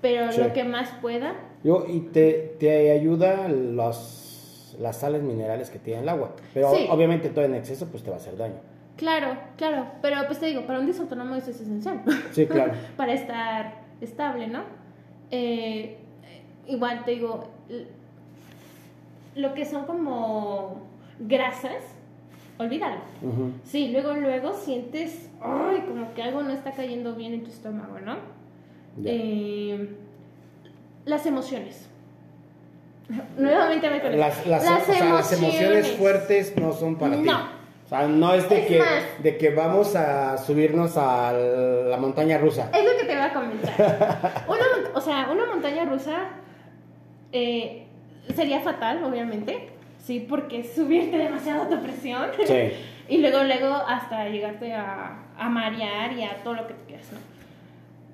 pero lo que más pueda. Yo, y te, te ayuda los, las sales minerales que tiene el agua, pero obviamente todo en exceso pues te va a hacer daño. Claro, claro, pero pues te digo, para un disautónomo eso es esencial. Sí, claro. para estar estable, ¿no? Eh, igual te digo, lo que son como grasas, olvídalo. Sí, luego, luego sientes, ay, como que algo no está cayendo bien en tu estómago, ¿no? Eh, las emociones. Nuevamente me conecto. Las, las, las emociones fuertes no son para ti. O sea, no es de, que, de que vamos a subirnos a la montaña rusa. Es lo que te voy a comentar. una, o sea, una montaña rusa eh, sería fatal, obviamente. Sí, porque subirte demasiado a tu presión. Sí. y luego, luego hasta llegarte a, a marear y a todo lo que tú quieras, ¿no?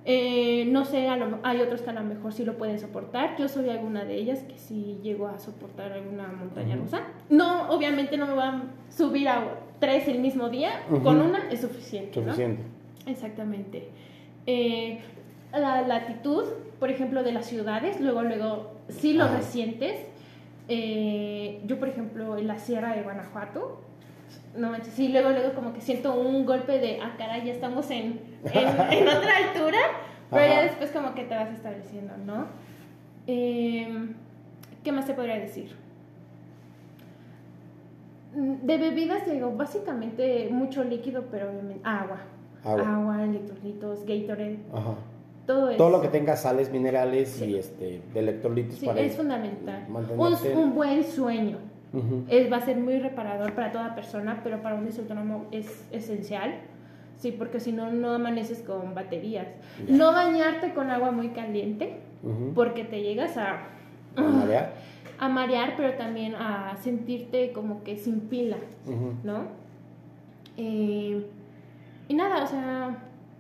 Eh, no sé, hay otros que a lo mejor sí lo pueden soportar. Yo soy alguna de ellas que sí llego a soportar alguna montaña rusa. No, obviamente no me van a subir a tres el mismo día. Con una es suficiente. Suficiente. Exactamente. Eh, la latitud, por ejemplo, de las ciudades, luego, luego, sí lo resientes. Eh, yo, por ejemplo, en la Sierra de Guanajuato, no manches, sí, luego, luego como que siento un golpe de, ah, caray, ya estamos en, en, otra altura, pero ya después como que te vas estableciendo, ¿no? Em, ¿Qué más te podría decir? Mm, de bebidas, digo, básicamente mucho líquido, pero obviamente agua. Agua, agua electrolitos, Gatorade. Ajá. Todo, eso. todo lo que tenga sales, minerales y este, electrolitos sí, es fundamental. Un, un buen sueño va a ser muy reparador para toda persona, pero para un disautónomo es esencial. Sí, porque si no, no amaneces con baterías. No bañarte con agua muy caliente, porque te llegas a, a marear. A marear, pero también a sentirte como que sin pila, ¿no? Eh, y nada, o sea,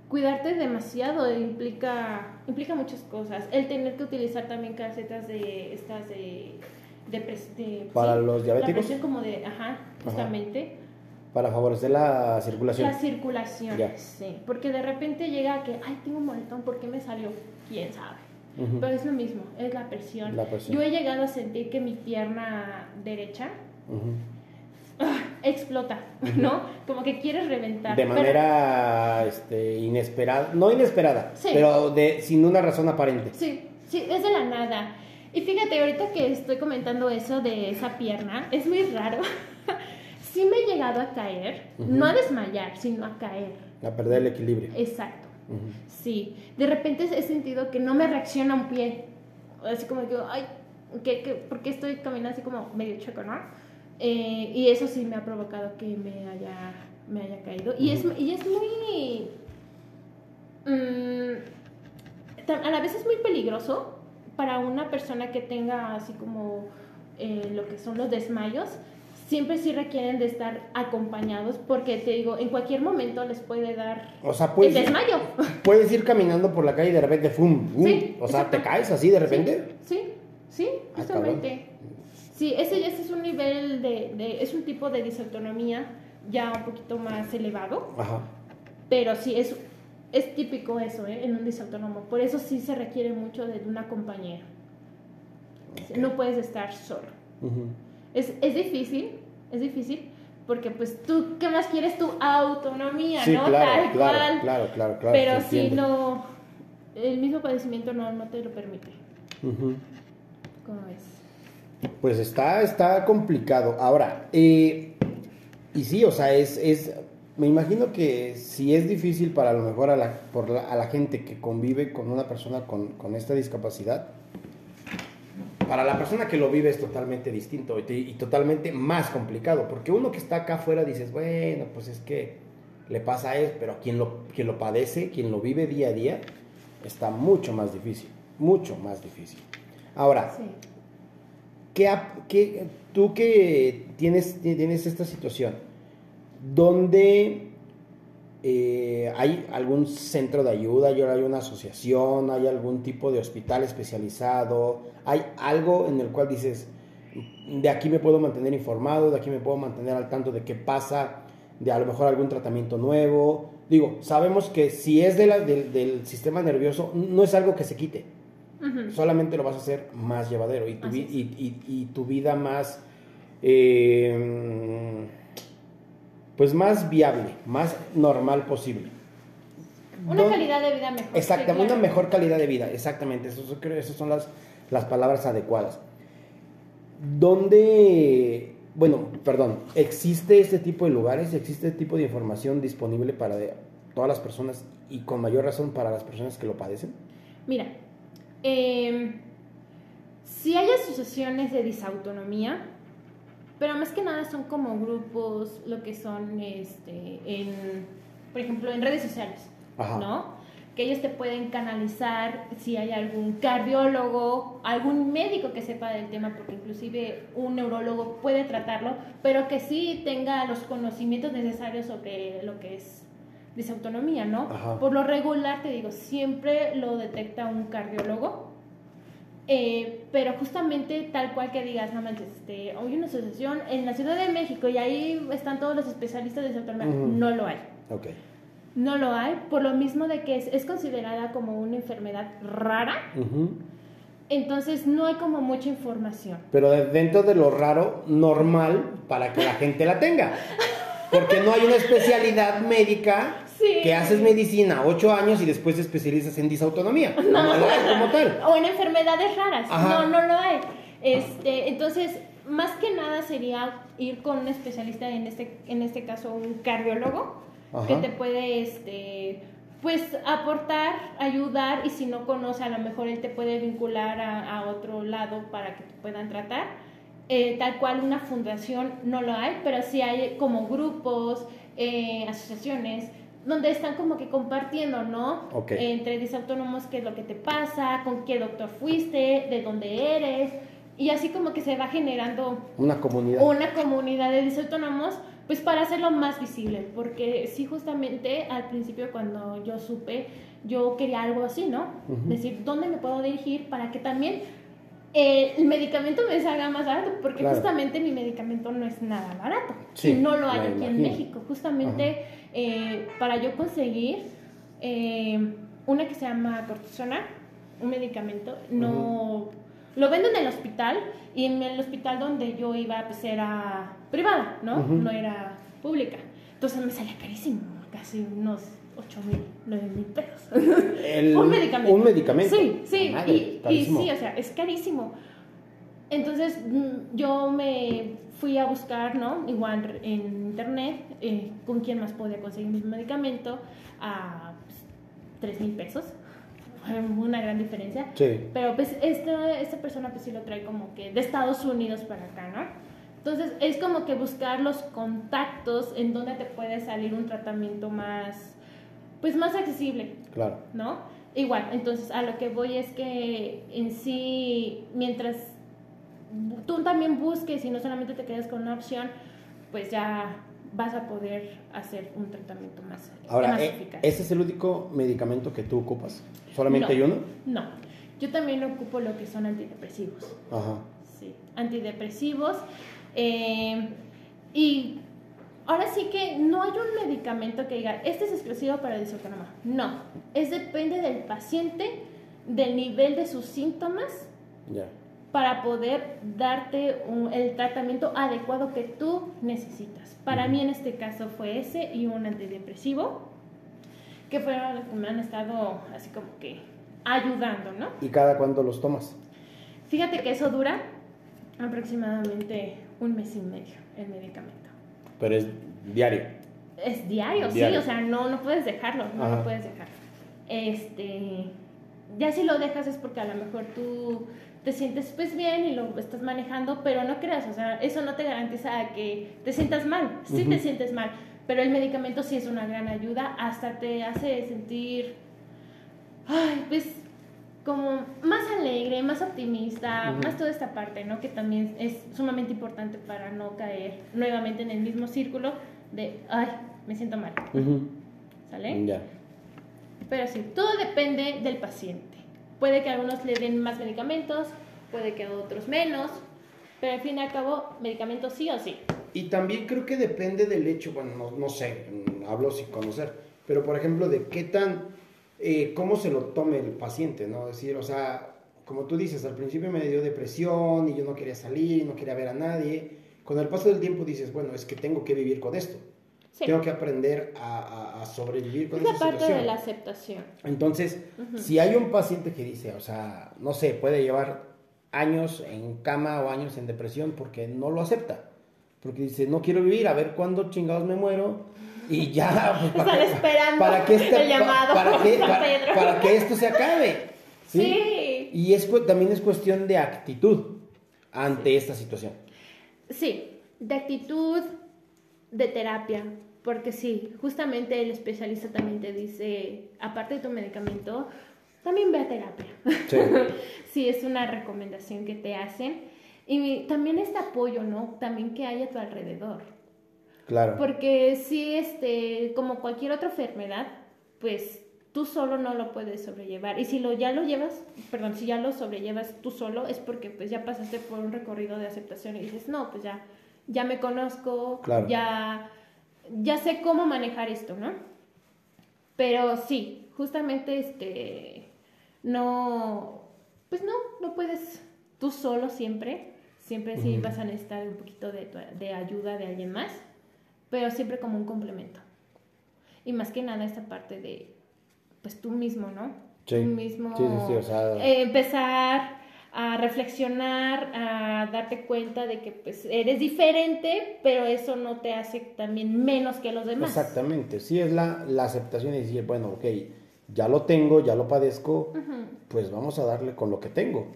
cuidarte demasiado implica, implica muchas cosas. El tener que utilizar también casetas de estas de de, para los diabéticos. La presión como de, ajá, justamente. Para favorecer la circulación. La circulación, sí. Porque de repente llega a que, ay, tengo un moletón, ¿por qué me salió? ¿Quién sabe? Pero es lo mismo, es la presión. la presión. Yo he llegado a sentir que mi pierna derecha ah, explota, ¿no? Como que quieres reventar. De manera este, inesperada, no inesperada, pero de, sin una razón aparente. Sí, sí, es de la nada. Y fíjate, ahorita que estoy comentando eso de esa pierna, es muy raro. sí me he llegado a caer, no a desmayar, sino a caer. A perder el equilibrio. Exacto. Sí. De repente he sentido que no me reacciona un pie. Así como que, ay, ¿qué, qué, por qué estoy caminando así como medio choco, no? Eh, y eso sí me ha provocado que me haya, me haya caído. Y, es, y es muy... Mm, a la vez es muy peligroso para una persona que tenga así como eh, lo que son los desmayos, siempre sí requieren de estar acompañados porque te digo, en cualquier momento les puede dar o sea, puedes, el desmayo. Puedes ir caminando por la calle y de repente, ¡fum! o sea, ¿te caes así de repente? Sí, sí, ah, justamente. sí, ese, ese es un nivel de, de, es un tipo de disautonomía ya un poquito más elevado. Ajá. Pero sí, es es típico eso, ¿eh? En un disautónomo. Por eso sí se requiere mucho de una compañera. No puedes estar solo. es, es, difícil, es difícil, porque pues tú, ¿qué más quieres? Tu autonomía, ¿no? Claro, claro, claro, claro, claro, Pero si no, el mismo padecimiento no, no te lo permite. ¿Cómo ves? Pues está, está complicado. Ahora, eh, y sí, o sea, es, es me imagino que si es difícil para a lo mejor a la, por a la gente que convive con una persona con, con, esta discapacidad, para la persona que lo vive es totalmente distinto y, totalmente más complicado, porque uno que está acá afuera dices, bueno, pues es que le pasa a él, pero quien lo, quien lo padece, quien lo vive día a día, está mucho más difícil, mucho más difícil. Ahora, ¿qué, ap- qué- tú que tienes, tienes esta situación, ¿dónde eh, hay algún centro de ayuda, ¿Hay hay una asociación, hay algún tipo de hospital especializado, hay algo en el cual dices, de aquí me puedo mantener informado, de aquí me puedo mantener al tanto de qué pasa, de a lo mejor algún tratamiento nuevo. Digo, sabemos que si es de la- del- del sistema nervioso, no es algo que se quite solamente lo vas a hacer más llevadero y tu, Así vi- es. y, y- y tu vida más, eh, pues más viable, más normal posible. Una Don- calidad de vida mejor. Exactamente, una mejor calidad de vida, exactamente, eso, eso esas son las, las palabras adecuadas. ¿Dónde, bueno, perdón, existe este tipo de lugares, existe este tipo de información disponible para todas las personas y con mayor razón para las personas que lo padecen? Mira, eh, si hay asociaciones de disautonomía, pero más que nada son como grupos, lo que son, este, en, por ejemplo, en redes sociales, Ajá. ¿no? Que ellos te pueden canalizar si hay algún cardiólogo, algún médico que sepa del tema, porque inclusive un neurólogo puede tratarlo, pero que sí tenga los conocimientos necesarios sobre lo que es disautonomía, ¿no? Ajá. Por lo regular, te digo, siempre lo detecta un cardiólogo. Eh, pero justamente tal cual que digas, no manches, este, hay una asociación en la Ciudad de México y ahí están todos los especialistas de disautonomía. Ujú. No lo hay. Ok. No lo hay, por lo mismo de que es, es considerada como una enfermedad rara, entonces no hay como mucha información. pero de- dentro de lo raro, normal, para que la gente la tenga. Porque no hay una especialidad médica Sí. que haces medicina ocho años y después te especializas en disautonomía. No, lo hay como tal. O en enfermedades raras. Ajá. No, no lo hay. Este, entonces, más que nada sería ir con un especialista, en este, en este caso un cardiólogo, Ajá. que te puede, este, pues, aportar, ayudar, y si no conoce, a lo mejor él te puede vincular a, a otro lado para que te puedan tratar. Eh, tal cual una fundación no lo hay, pero sí hay como grupos, eh, asociaciones, donde están como que compartiendo, ¿no? Ok. Entre disautónomos qué es lo que te pasa, con qué doctor fuiste, de dónde eres, y así como que se va generando Una comunidad. una comunidad de disautónomos, pues para hacerlo más visible, porque sí justamente al principio cuando yo supe, yo quería algo así, ¿no? Ujú. Decir, ¿dónde me puedo dirigir para que también eh, el medicamento me salga más barato? Porque Claro. justamente mi medicamento no es nada barato, Sí, y no lo hay aquí en. México. Justamente eh, para yo conseguir eh, una que se llama cortisona, un medicamento, no... Lo vendo en el hospital y en el hospital donde yo iba pues era privada, ¿no? No era pública. Entonces me salía carísimo, casi unos 8 mil, 9 mil pesos. El- un medicamento. Un medicamento. Sí, sí, madre, y, sí, o sea, es carísimo. Entonces mm, yo me fui a buscar, ¿no? Igual en internet, eh, con quién más podía conseguir mi medicamento a pues, 3 mil pesos. Fue una gran diferencia. Sí. Pero pues esta, esta persona pues sí lo trae como que de Estados Unidos para acá, ¿no? Entonces es como que buscar los contactos en donde te puede salir un tratamiento más, pues más accesible, Claro. ¿no? Igual, entonces a lo que voy es que en sí, mientras tú también busques y no solamente te quedes con una opción, pues ya vas a poder hacer un tratamiento más, Ahora, más eh, eficaz. ¿ese es el único medicamento que tú ocupas? ¿Solamente No. hay uno? No, yo también ocupo lo que son antidepresivos. Ajá. Sí, antidepresivos. eh, y ahora sí que no hay un medicamento que diga, este es exclusivo para disautónoma. No, es depende del paciente, del nivel de sus síntomas, Ya. Para poder darte un- el tratamiento adecuado que tú necesitas. Para mí en este caso fue ese y un antidepresivo, que fueron los que me han estado así como que ayudando, ¿no? ¿Y cada cuándo los tomas? Fíjate que eso dura aproximadamente un mes y medio, el medicamento. Pero es diario. Es diario, Diario. sí, o sea, no, no puedes dejarlo, no Ajá. lo puedes dejar. Este, ya si lo dejas es porque a lo mejor tú te sientes pues bien y lo estás manejando, pero no creas, o sea, eso no te garantiza que te sientas mal, sí te sientes mal, pero el medicamento sí es una gran ayuda, hasta te hace sentir, ay, pues como más alegre, más optimista, más toda esta parte, ¿no? Que también es sumamente importante para no caer nuevamente en el mismo círculo de, ay, me siento mal. ¿Sale? Ya. Pero sí, todo depende del paciente. Puede que a algunos le den más medicamentos, puede que a otros menos, pero al fin y al cabo, medicamentos sí o sí. Y también creo que depende del hecho, bueno, no, no sé, hablo sin conocer, pero por ejemplo, de qué tan, eh, cómo se lo tome el paciente, ¿no? Es decir, o sea, como tú dices, al principio me dio depresión y yo no quería salir, no quería ver a nadie. Con el paso del tiempo dices, bueno, es que tengo que vivir con esto. Sí. Tengo que aprender a, a- a sobrevivir con Es esa parte situación. de la aceptación. Entonces, si hay un paciente que dice, o sea, no sé, puede llevar años en cama o años en depresión porque no lo acepta. Porque dice, no quiero vivir, a ver cuándo chingados me muero. Y ya, pues, Están que- esperando para que este- el llamado para, que, para- para esto se acabe. ¿sí? Sí. Y es, también es cuestión de actitud ante esta situación. Sí, de actitud, de terapia, porque sí, justamente el especialista también te dice, aparte de tu medicamento, también ve a terapia. Sí. sí, es una recomendación que te hacen. Y también este apoyo, ¿no? También que hay a tu alrededor. Claro. Porque sí, este, como cualquier otra enfermedad, pues tú solo no lo puedes sobrellevar. Y si lo ya lo llevas, perdón, si ya lo sobrellevas tú solo, es porque pues ya pasaste por un recorrido de aceptación y dices, no, pues ya, ya me conozco, Claro. ya, ya sé cómo manejar esto, ¿no? Pero sí, justamente este, no, pues no, no puedes tú solo siempre. Siempre sí vas a necesitar un poquito de, ayuda de alguien más, pero siempre como un complemento. Y más que nada esta parte de, pues tú mismo, ¿no? Sí. Tú mismo. Sí, sí, sí, o sea- eh, empezar a reflexionar, a darte cuenta de que pues eres diferente, pero eso no te hace también menos que los demás. Exactamente. Sí, es la, la aceptación y decir, bueno, ok, ya lo tengo, ya lo padezco, pues vamos a darle con lo que tengo,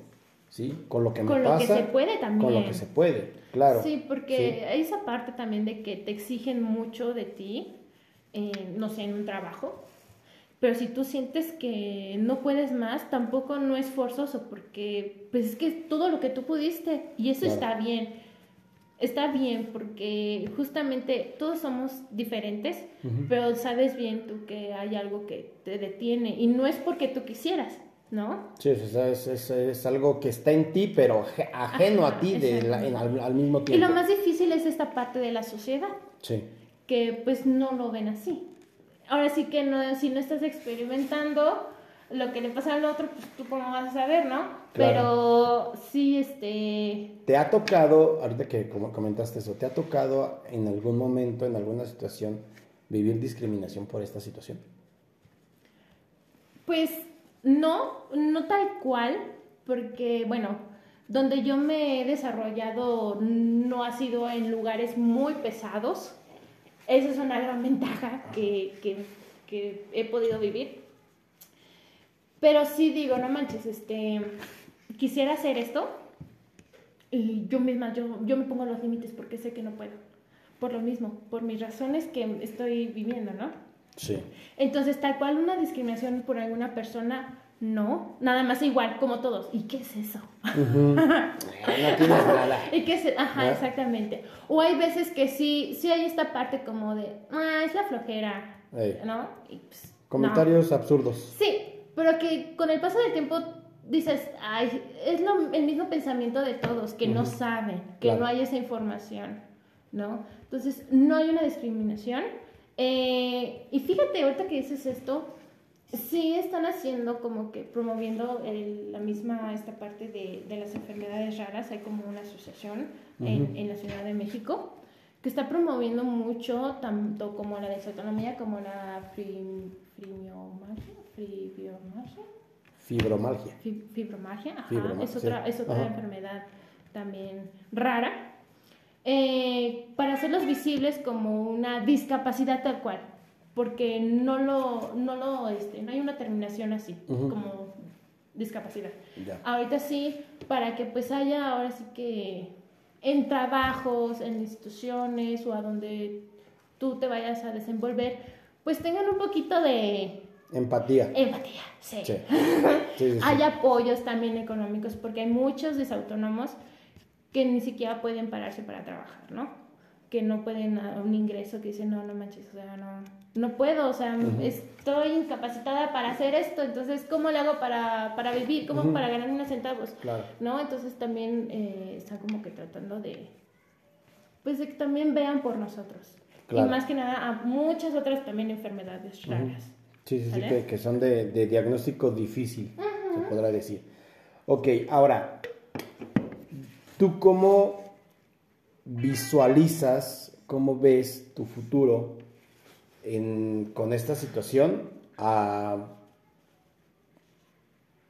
¿sí? Con lo que me Con lo que se puede también. Con lo que se puede, claro. Sí, porque hay esa parte también de que te exigen mucho de ti, eh, no sé, en un trabajo. Pero si tú sientes que no puedes más, tampoco no es forzoso, porque pues es que es todo lo que tú pudiste y eso Claro. está bien. Está bien porque justamente todos somos diferentes, Ujú. pero sabes bien tú que hay algo que te detiene y no es porque tú quisieras, ¿no? Sí, sea, es, es- es algo que está en ti, pero aje- ajeno Ajá, a ti de la- en- al, al mismo Y tiempo. lo más difícil es esta parte de la sociedad. Sí, que pues no lo ven así. Ahora sí que no, si no estás experimentando lo que le pasa al otro, pues tú cómo vas a saber, ¿no? Pero sí, este, ¿Te ha tocado, ahorita que como comentaste eso, ¿te ha tocado en algún momento, en alguna situación, vivir discriminación por esta situación? pues no, no tal cual, porque bueno, donde yo me he desarrollado no ha sido en lugares muy pesados. Esa es una gran ventaja que, que, que he podido vivir. Pero sí digo, no manches, este, quisiera hacer esto y yo misma, yo, yo me pongo los límites porque sé que no puedo. Por lo mismo, por mis razones que estoy viviendo, ¿no? Sí. Entonces, tal cual una discriminación por alguna persona, no, nada más igual, como todos. ¿Y qué es eso? Eh, no tienes nada. ¿Y qué es? Ajá, ¿No? exactamente. O hay veces que sí, sí hay esta parte como de, ah, es la flojera, Ey. ¿no? Y, pues, no. Comentarios absurdos. Sí, pero que con el paso del tiempo dices, ay, es lo- el mismo pensamiento de todos, que no saben, que Claro. no hay esa información, ¿no? Entonces, no hay una discriminación. Eh, y fíjate, ahorita que dices esto, sí están haciendo como que promoviendo el- la misma, esta parte de, de las enfermedades raras, hay como una asociación en, en la Ciudad de México que está promoviendo mucho, tanto como la desautonomía como la fri- fibromialgia, fibromialgia, Fibromalgia. fi- fibromialgia, ajá, es otra, sí, es otra ajá. enfermedad también rara, eh, para hacerlos visibles como una discapacidad tal cual, porque no lo, no lo, este, no hay una terminación así, como discapacidad. Ya. Ahorita sí, para que pues haya ahora sí que en trabajos, en instituciones o a donde tú te vayas a desenvolver, pues tengan un poquito de, Empatía. Empatía, sí. Sí. Sí, sí, sí. Hay apoyos también económicos porque hay muchos desautónomos que ni siquiera pueden pararse para trabajar, ¿no? Que no pueden a un ingreso que dicen, no, no manches, o sea, no, no puedo, o sea, estoy incapacitada para hacer esto, entonces, ¿cómo le hago para, para vivir? ¿Cómo para ganar unos centavos? Claro. ¿No? Entonces también eh, están como que tratando de, pues, de que también vean por nosotros. Claro. Y más que nada a muchas otras también enfermedades raras. Sí, sí, sí, ¿Sale? que, que son de, de diagnóstico difícil, se podrá decir. Ok, ahora, ¿tú cómo visualizas, cómo ves tu futuro en- con esta situación a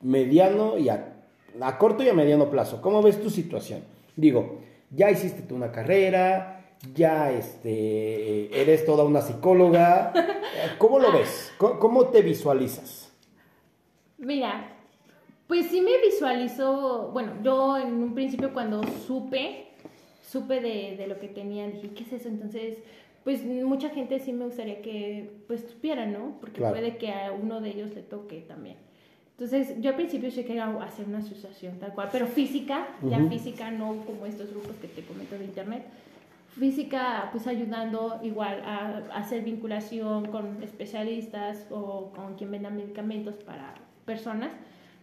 mediano y a, a corto y a mediano plazo? ¿Cómo ves tu situación? Digo, ya hiciste tú una carrera, ya este, eres toda una psicóloga. ¿Cómo lo ves? ¿Cómo, cómo te visualizas? Mira, pues sí me visualizo, bueno, yo en un principio cuando supe, supe de, de lo que tenía, dije, ¿qué es eso? Entonces, pues mucha gente sí me gustaría que pues supiera, ¿no? Porque Claro. puede que a uno de ellos le toque también. Entonces, yo al principio sí quería hacer una asociación tal cual, pero física, ya física, no como estos grupos que te comento de internet. Física, pues ayudando igual a, a hacer vinculación con especialistas o con quien venda medicamentos para personas,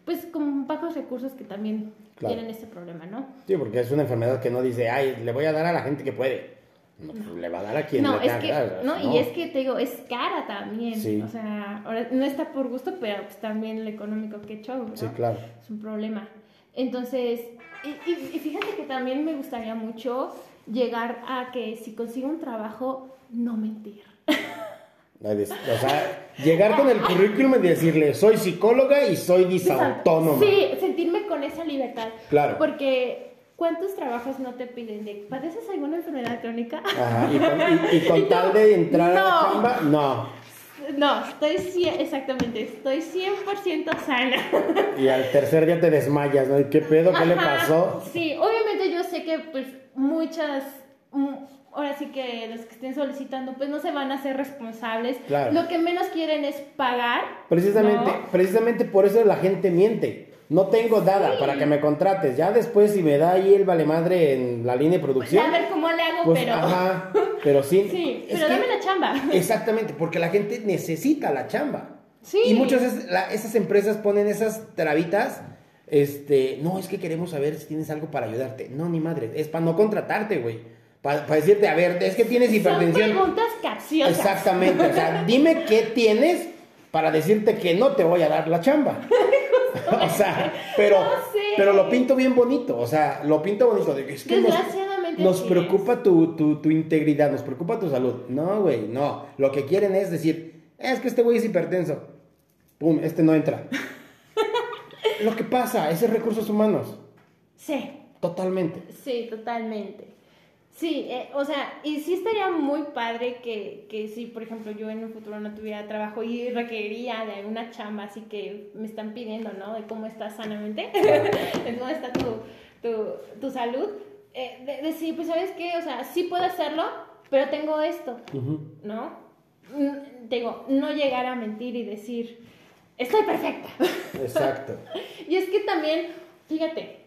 pues con bajos recursos que también Claro. tienen este problema, ¿no? Sí, porque es una enfermedad que no dice, ay, le voy a dar a la gente que puede. No, pues, le va a dar a quien no, le es que, dar, no, y es que te digo, es cara también. Sí. O sea, ahora no está por gusto, pero pues también el económico que show, ¿no? Sí, claro. Es un problema. Entonces, y, y- y fíjate que también me gustaría mucho llegar a que si consigo un trabajo, no mentir. O sea, llegar con el currículum y decirle, soy psicóloga y soy disautónoma. Sí, sentirme con esa libertad. Claro. Porque, ¿cuántos trabajos no te piden de, ¿padeces alguna enfermedad crónica? Ajá, y con, y- y con Y tú, tal de entrar a la chamba, no. No, estoy, cien- exactamente, estoy 100% sana. Y al tercer día te desmayas, ¿no? ¿Y qué pedo? ¿Qué le pasó? Sí, obviamente yo sé que pues muchas, mm, ahora sí que los que estén solicitando pues no se van a hacer responsables. Claro. Lo que menos quieren es pagar. Precisamente, ¿no? precisamente por eso la gente miente. No tengo nada Sí. para que me contrates. Ya después, si me da ahí el vale madre en la línea de Pues, producción. a ver cómo le hago, pues, pero... ajá, pero sí. Sí, pero que- dame la chamba. Exactamente, porque la gente necesita la chamba. Sí. Y muchas veces la- esas empresas ponen esas trabitas. Este, no, es que queremos saber si tienes algo para ayudarte. No, ni madre, es para no contratarte, güey. Para decirte, a ver, es que tienes Son hipertensión. preguntas capciosas. Exactamente, o sea, dime qué tienes para decirte que no te voy a dar la chamba. o sea, pero, No sé. pero lo pinto bien bonito, o sea, lo pinto bonito. es que Desgraciadamente nos preocupa tu, tu, tu integridad, nos preocupa tu salud. No, güey, no. Lo que quieren es decir, es que este güey es hipertenso. Pum, este no entra. lo que pasa, es recursos humanos, Sí, totalmente. sí, totalmente. Sí, eh, o sea, y sí estaría muy padre que, que si, por ejemplo, yo en un futuro no tuviera trabajo y requeriría de una chamba, así que me están pidiendo, ¿no? De cómo estás sanamente, de cómo está tu, tu, tu salud. Eh, de, decir, pues, ¿sabes qué? O sea, sí puedo hacerlo, pero tengo esto. ¿no? Mm, Digo, no llegar a mentir y decir, estoy perfecta. Exacto. Y es que también, fíjate,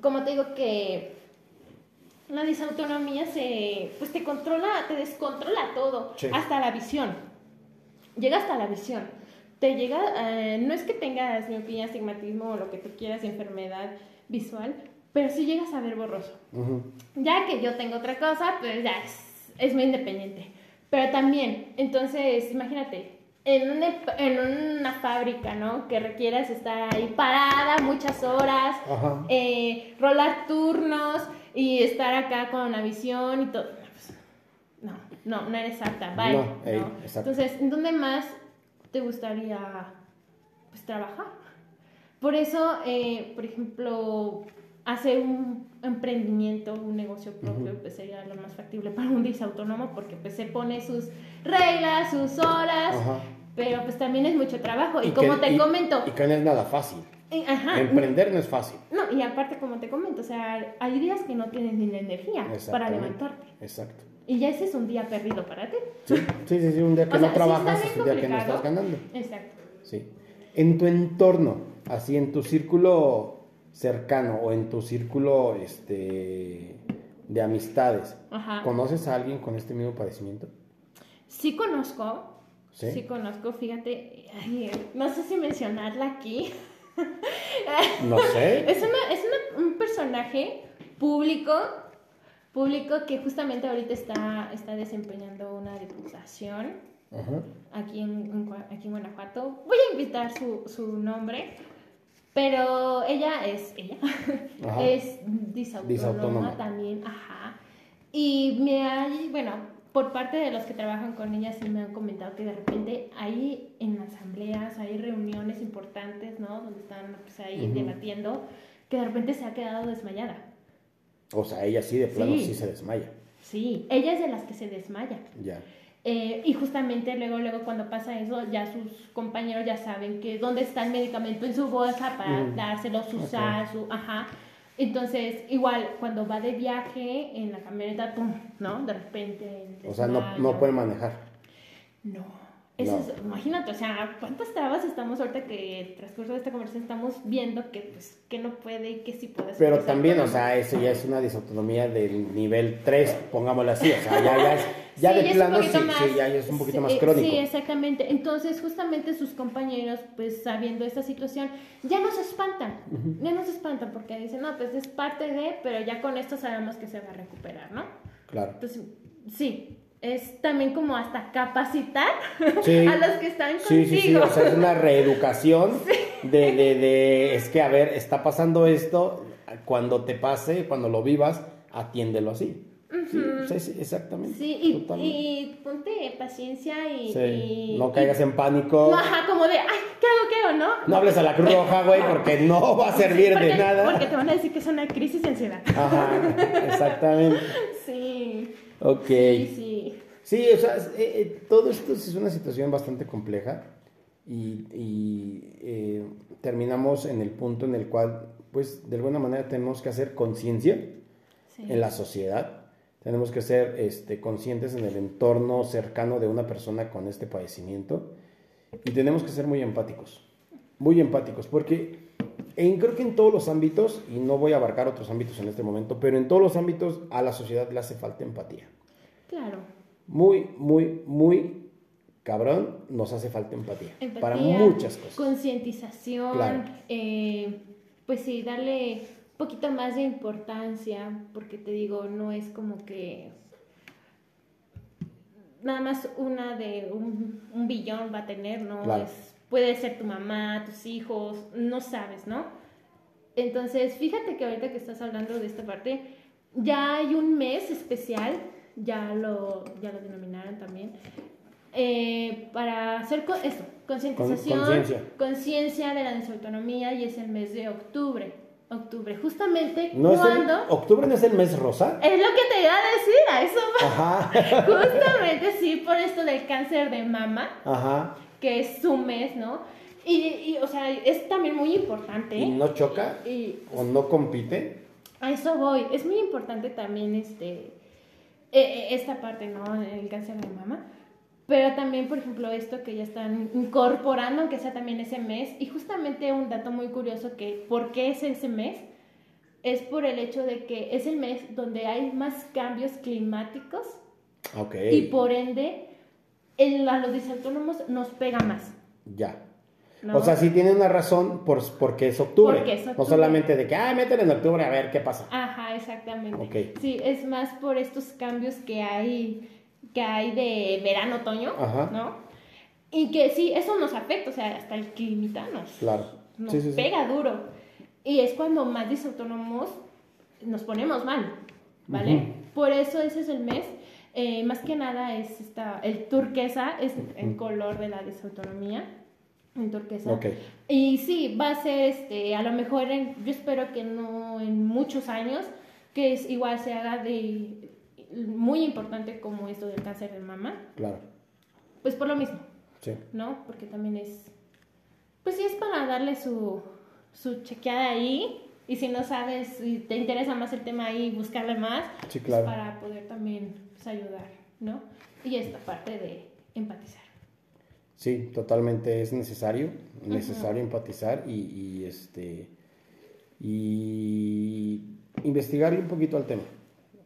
como te digo que la disautonomía se, pues te controla, te descontrola todo, Sí. hasta la visión. Llega hasta la visión. Te llega, eh, no es que tengas miopía, astigmatismo o lo que tú quieras, enfermedad visual, pero sí llegas a ver borroso. Ujú. Ya que yo tengo otra cosa, pues ya es, es muy independiente. Pero también, entonces, imagínate, en una, en una fábrica, ¿no? Que requieras estar ahí parada muchas horas, eh, rolar turnos y estar acá con la visión y todo. Pues, No, no, no eres apta, bye. No, ¿no? ey, exacto. Entonces, ¿en dónde más te gustaría pues, trabajar? Por eso, eh, por ejemplo, hacer un emprendimiento, un negocio propio, pues sería lo más factible para un disautónomo porque pues se pone sus reglas, sus horas, Ajá. pero pues también es mucho trabajo. Y, que- como te y- comento, Y que no es nada fácil. Eh, ajá, Emprender no es fácil. no, y aparte como te comento, o sea, hay días que no tienes ni la energía para levantarte. Exacto. Y ya ese es un día perdido para ti. Sí, sí, sí, sí, un día que O no sea, sí trabajas está es un día que no estás ganando. Exacto. Sí. En tu entorno, así en tu círculo cercano o en tu círculo este, de amistades, Ajá. ¿conoces a alguien con este mismo padecimiento? Sí conozco, Sí. sí, conozco, fíjate, ay, no sé si mencionarla aquí. No sé. Es, una, es una- un personaje público, público que justamente ahorita está, está desempeñando una diputación aquí en, aquí en Guanajuato. Voy a invitar su, su nombre, pero ella es, ella, Ajá. es disautónoma, Disautónoma. también, ajá. Y me hay, bueno, por parte de los que trabajan con ella sí me han comentado que de repente hay en asambleas, hay reuniones importantes, ¿no? Donde están pues, ahí Ujú. debatiendo, que de repente se ha quedado desmayada. O sea, ella sí de plano Sí. sí se desmaya. Sí, ella es de las que se desmaya. Ya. Eh, y justamente luego, luego cuando pasa eso, ya sus compañeros ya saben que dónde está el medicamento en su bolsa para Mm. dárselo, su sal, su, ajá. Entonces, igual, cuando va de viaje en la camioneta, pum, ¿no? De repente. O sea, no, no puede manejar. No. Eso es- imagínate, o sea, cuántas trabas estamos ahorita que el transcurso de esta conversación estamos viendo que, pues, que no puede y que sí puede. Pero también, o sea, eso ya es una disautonomía del nivel 3, pongámoslo así. O sea, ya, ya es, ya Sí, de es plano sí, poquito más- sí, ya es un poquito sí, más crónico. Sí, exactamente. Entonces, justamente sus compañeros, pues sabiendo esta situación, ya no se espantan. Ya no se espantan porque dicen, no, pues es parte de, pero ya con esto sabemos que se va a recuperar, ¿no? Claro. Entonces, sí, es también como hasta capacitar Sí. a los que están Sí, contigo. sí, sí, o sea, es una reeducación de, de, de, es que, a ver, está pasando esto, cuando te pase, cuando lo vivas, atiéndelo así. Sí, sí, exactamente. Sí, y, ponte paciencia y... Sí, y- no caigas en pánico. No, ajá, como de, ay, ¿qué hago, qué hago, no? No hables a la Cruz Roja, güey, porque no va a servir porque, de nada. Porque te van a decir que es una crisis de ansiedad. Ajá, exactamente. Sí. Ok. Sí, sí. Sí, o sea, eh, eh, todo esto es una situación bastante compleja y, y, eh, terminamos en el punto en el cual, pues, de alguna manera tenemos que hacer conciencia sí. en la sociedad, tenemos que ser este, conscientes en el entorno cercano de una persona con este padecimiento y tenemos que ser muy empáticos, muy empáticos, porque en, creo que en todos los ámbitos, y no voy a abarcar otros ámbitos en este momento, pero en todos los ámbitos a la sociedad le hace falta empatía. Claro. Muy, muy, muy cabrón, nos hace falta empatía. Empatía, para muchas cosas. Concientización. Claro. eh, pues sí, darle un poquito más de importancia, porque te digo, no es como que nada más una de un, un billón va a tener, ¿no? Claro. Es, puede ser tu mamá, tus hijos, no sabes, ¿no? Entonces, fíjate que ahorita que estás hablando de esta parte, ya hay un mes especial, ya lo, ya lo denominaron también, eh, para hacer co- esto, concientización, Con- conciencia. de la desautonomía y es el mes de octubre. Octubre, justamente ¿No es el- cuando... ¿Octubre no es el mes rosa? Es lo que te iba a decir, a eso va. Ajá, Justamente sí, por esto del cáncer de mama, ajá. Que es su mes, ¿no? Y, y, o sea, es también muy importante. ¿Y no choca? Y ¿O no compite? a eso voy. Es muy importante también este, eh, eh, esta parte, ¿no? El cáncer de mama. Pero también, por ejemplo, esto que ya están incorporando, aunque sea también ese mes. Y justamente un dato muy curioso que, ¿por qué es ese mes? Es por el hecho de que es el mes donde hay más cambios climáticos Ok. y por ende el- a los disautónomos nos pega más. Ya. ¿no? O sea, sí tiene una razón por, porque es octubre. Porque es No octubre. solamente de que, ah, mételo en octubre a ver qué pasa. Ajá, exactamente. Ok. Sí, es más por estos cambios que hay, que hay de verano, otoño, Ajá. ¿no? Y que sí, eso nos afecta, o sea, hasta el climita nos, Claro. nos Sí, sí, sí. pega duro. Y es cuando más disautónomos nos ponemos mal, ¿vale? Ujú. Por eso ese es el mes. Eh, más que nada es esta, el turquesa, es el color de la desautonomía. El turquesa. Ok. Y sí, va a ser, este, a lo mejor, en- yo espero que no en muchos años, que es, igual se haga de muy importante como esto del cáncer de mama, Claro. pues por lo mismo, Sí. ¿no? Porque también es, pues sí es para darle su, su chequeada ahí Y si no sabes, si te interesa más el tema ahí, buscarle más, Sí, pues, claro. para poder también pues, ayudar, ¿no? Y esta parte de empatizar. Sí, totalmente es necesario, necesario empatizar y, y, este y investigar un poquito al tema.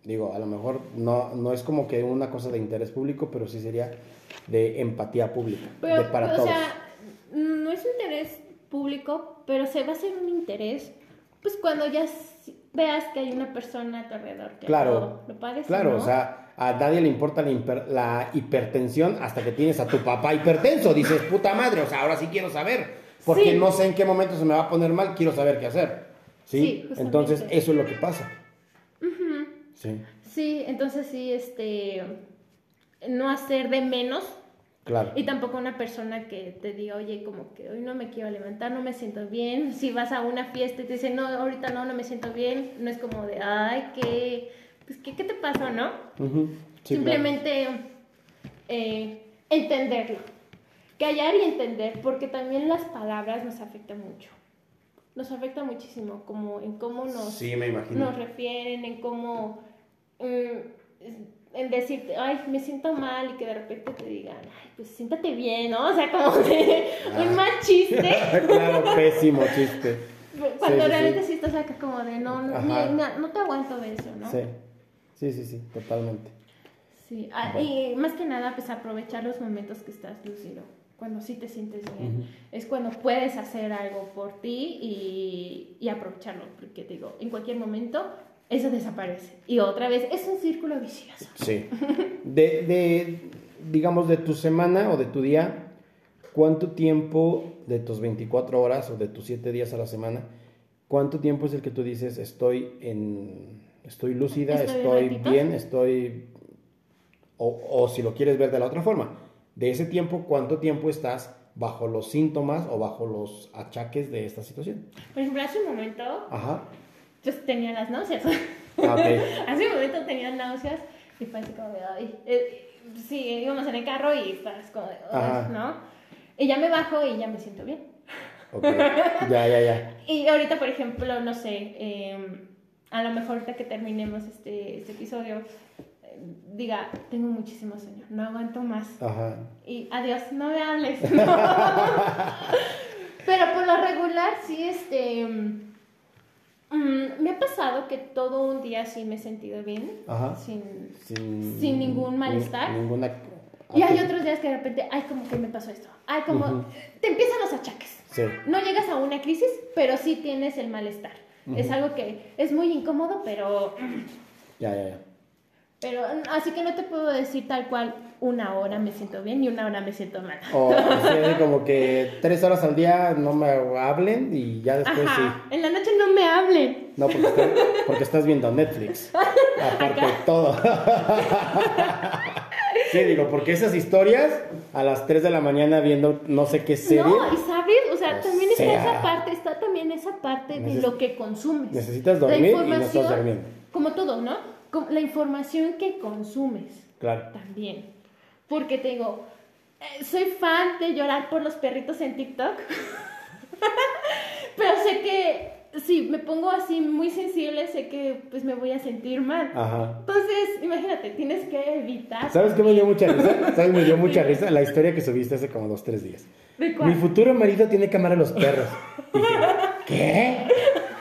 Digo, a lo mejor no, no es como que una cosa de interés público, pero sí sería de empatía pública, Pero, de para o todos. sea, no es interés público, pero se va a hacer un interés, pues cuando ya veas que hay una persona a tu alrededor que Claro, lo, lo padece, claro, ¿no? o sea, a nadie le importa la, hiper- la hipertensión hasta que tienes a tu papá hipertenso. Dices, puta madre, o sea, ahora sí quiero saber, porque Sí. no sé en qué momento se me va a poner mal, quiero saber qué hacer. ¿Sí? Entonces, eso es lo que pasa. Sí, Sí, entonces sí, este, no hacer de menos claro. y tampoco una persona que te diga, oye, como que hoy no me quiero levantar, no me siento bien. Si vas a una fiesta y te dicen, no, ahorita no, no me siento bien, no es como de, ay, ¿qué, pues, ¿qué, qué te pasó, no? Sí, Simplemente eh, entenderlo. Callar y entender, porque también las palabras nos afectan mucho. Nos afecta muchísimo, como en cómo nos, Sí, me imagino. nos refieren, en cómo, mm, en decirte, ay, me siento mal y que de repente te digan, ay, pues siéntate bien, ¿no? O sea, como de un mal chiste. claro, pésimo chiste. Cuando Sí, realmente sí. sí. estás acá como de, no, no, na- no te aguanto de eso, ¿no? Sí, sí, sí, sí, totalmente. Sí, ah, y más que nada, pues aprovechar los momentos que estás lúcido, cuando sí te sientes bien. Ujú. Es cuando puedes hacer algo por ti y, y aprovecharlo, porque te digo, en cualquier momento eso desaparece. Y otra vez, es un círculo vicioso. Sí. De, de, digamos, de tu semana o de tu día, ¿cuánto tiempo de tus 24 horas o de tus 7 días a la semana, cuánto tiempo es el que tú dices estoy en, estoy lúcida, Estoy estoy, bien, estoy, o, o si lo quieres ver de la otra forma, de ese tiempo, cuánto tiempo estás bajo los síntomas o bajo los achaques de esta situación? Por ejemplo, hace un momento, Ajá. yo tenía las náuseas. Ah, ok. hace un momento tenía náuseas y fue así como de, ay, eh, sí, íbamos en el carro y estás como de. ¿no? Y ya me bajo y ya me siento bien. Ok. Ya, ya, ya. Y ahorita, por ejemplo, no sé, eh, a lo mejor ahorita que terminemos este, este episodio, eh, diga, tengo muchísimo sueño, no aguanto más. Ajá. Y adiós, no me hables. Pero por lo regular, sí, este... mm, me ha pasado que todo un día sí me he sentido bien, Ajá. sin... Sin, Sin ningún malestar. ninguna. Y hay otros días que de repente, ay, como que me pasó esto. Ay, como... Te empiezan los achaques. Sí. No llegas a una crisis, pero sí tienes el malestar. Es algo que es muy incómodo, pero, Ya, ya, ya. pero así que no te puedo decir tal cual una hora me siento bien y una hora me siento mal. O sea, como que tres horas al día no me hablen y ya después Ajá, sí. en la noche no me hablen. No, porque, estás, porque estás viendo Netflix. Aparte de todo. Sí, digo, porque esas historias a las 3 de la mañana viendo no sé qué serie, No, sea, también está sea. esa parte, está también esa parte de Neces- lo que consumes. necesitas dormir y no estás durmiendo. Como todo, ¿no? La información que consumes. Claro. También. Porque te digo, eh, soy fan de llorar por los perritos en TikTok. Pero sé que si me pongo así muy sensible, sé que pues me voy a sentir mal. Ajá. Entonces, imagínate, tienes que evitar. ¿Sabes qué me dio mucha risa? ¿Sabes? Me dio mucha risa la historia que subiste hace como dos, tres días. ¿De cuál? Mi futuro marido tiene cámara a los perros. Dije, ¿qué?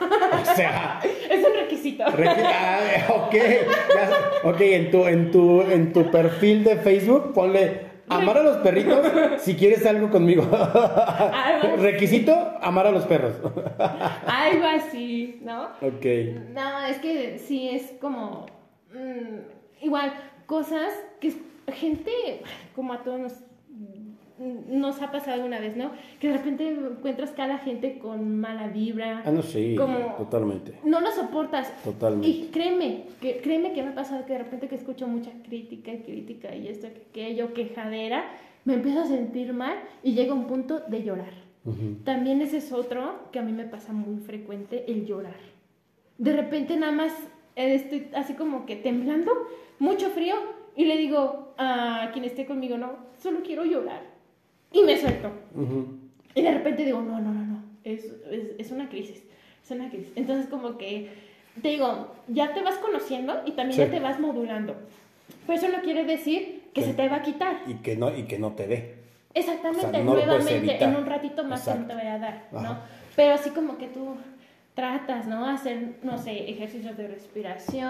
O sea, Es un requisito. Requi- ah, ok, ya- ok, en tu, en, tu, en tu perfil de Facebook ponle amar a los perritos si quieres algo conmigo. Requisito, amar a los perros. Algo así, ¿no? ok. No, es que sí es como. mm, igual, cosas que gente, como a todos nos, nos ha pasado una vez, ¿no? Que de repente encuentras que a la gente con mala vibra. Ah, no, sí, Como- totalmente. No lo soportas. Totalmente. Y créeme, que, créeme que me ha pasado que de repente que escucho mucha crítica y crítica y esto, que aquello, quejadera, me empiezo a sentir mal y llega un punto de llorar. También ese es otro que a mí me pasa muy frecuente, el llorar. De repente nada más estoy así como que temblando, mucho frío, y le digo a quien esté conmigo, no, solo quiero llorar. Y me suelto. Ujú. Y de repente digo, no, no, no, no, es, es, es una crisis. es una crisis. Entonces como que, te digo, ya te vas conociendo y también ya Sí. te vas modulando. Pero eso no quiere decir que Sí. se te va a quitar. Y que no, y que no te dé. Exactamente, O sea, no nuevamente, en un ratito más no te voy a dar, ¿no? Ajá. Pero así como que tú tratas, ¿no? Hacer, no sé, ejercicios de respiración,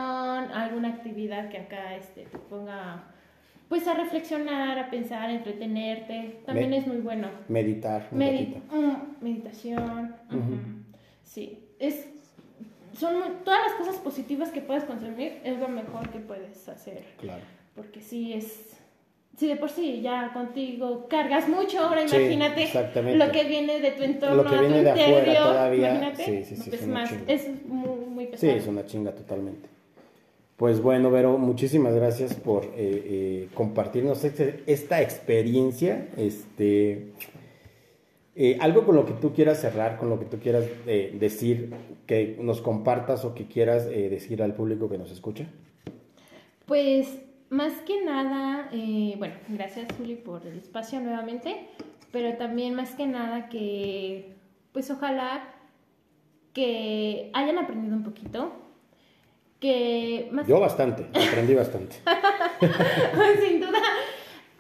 alguna actividad que acá este, te ponga, pues a reflexionar, a pensar, a entretenerte, también es muy bueno. Meditar un Medi- ratito. mm, meditación, sí, es, son muy- todas las cosas positivas que puedes consumir es lo mejor que puedes hacer, Claro. porque sí es, sí de por sí ya contigo cargas mucho, ahora Sí, imagínate exactamente. lo que viene de tu entorno, Lo que a viene tu de afuera interior, todavía, imagínate, sí, sí, sí, es es más, es muy, muy Sí, pesado. es una chinga totalmente. Pues bueno, Vero, muchísimas gracias por eh, eh, compartirnos este- esta experiencia. Este, eh, algo con lo que tú quieras cerrar, con lo que tú quieras decir, que nos compartas o que quieras decir al público que nos escucha. Pues más que nada, bueno, gracias Juli por el espacio nuevamente, pero también más que nada que, pues ojalá que hayan aprendido un poquito, que más Yo bastante, aprendí bastante. sin duda.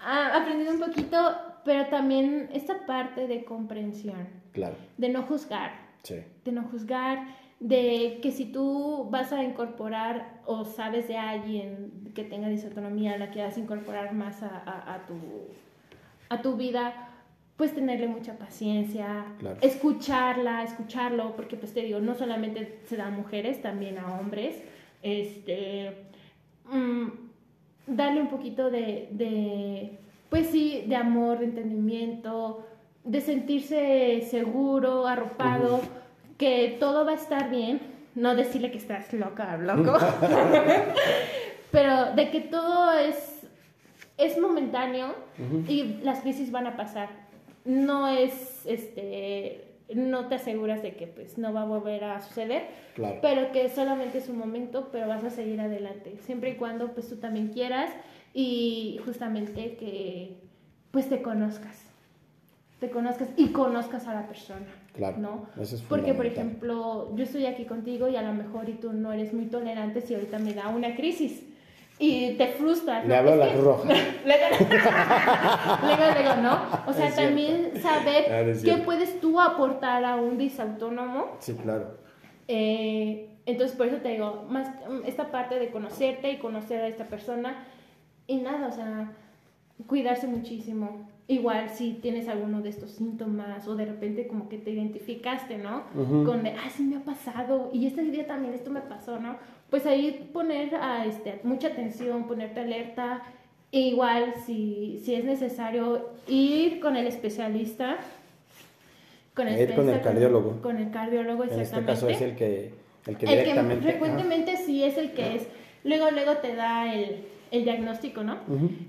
Ha aprendido un poquito, pero también esta parte de comprensión, Claro, de no juzgar, sí, de no juzgar, de que si tú vas a incorporar o sabes de alguien que tenga disautonomía, la quieras incorporar más a, a- a tu, a tu vida, pues tenerle mucha paciencia, Claro. escucharla, escucharlo, porque pues te digo, no solamente se da a mujeres, también a hombres, este, mm, darle un poquito de, de, pues sí, de amor, de entendimiento, de sentirse seguro, arropado, que todo va a estar bien, no decirle que estás loca loco, pero de que todo es, es momentáneo y las crisis van a pasar. No es, este, no te aseguras de que pues no va a volver a suceder, claro. pero que solamente es un momento, pero vas a seguir adelante, siempre y cuando pues tú también quieras y justamente que pues te conozcas, te conozcas y conozcas a la persona. Claro, ¿no? eso es Porque, por ejemplo, yo estoy aquí contigo y a lo mejor y tú no eres muy tolerante si ahorita me da una crisis y te frustras. Le ¿no? hablo a la que- roja. Luego, luego, ¿no? O sea, Es cierto. también saber Ah, es qué puedes tú aportar a un disautónomo Sí, claro. eh, entonces, por eso te digo, más esta parte de conocerte y conocer a esta persona y nada, o sea, cuidarse muchísimo. Igual si tienes alguno de estos síntomas o de repente como que te identificaste, ¿no? Ujú. Con de, ah, sí me ha pasado y este día también esto me pasó, ¿no? Pues ahí poner a, este, mucha atención, ponerte alerta. E igual si, si es necesario ir con el especialista. Con Ir con el cardiólogo. Con el cardiólogo, En este exactamente. caso es el que, el que El que directamente. frecuentemente sí es el que es. Luego, luego te da el, el diagnóstico, ¿no?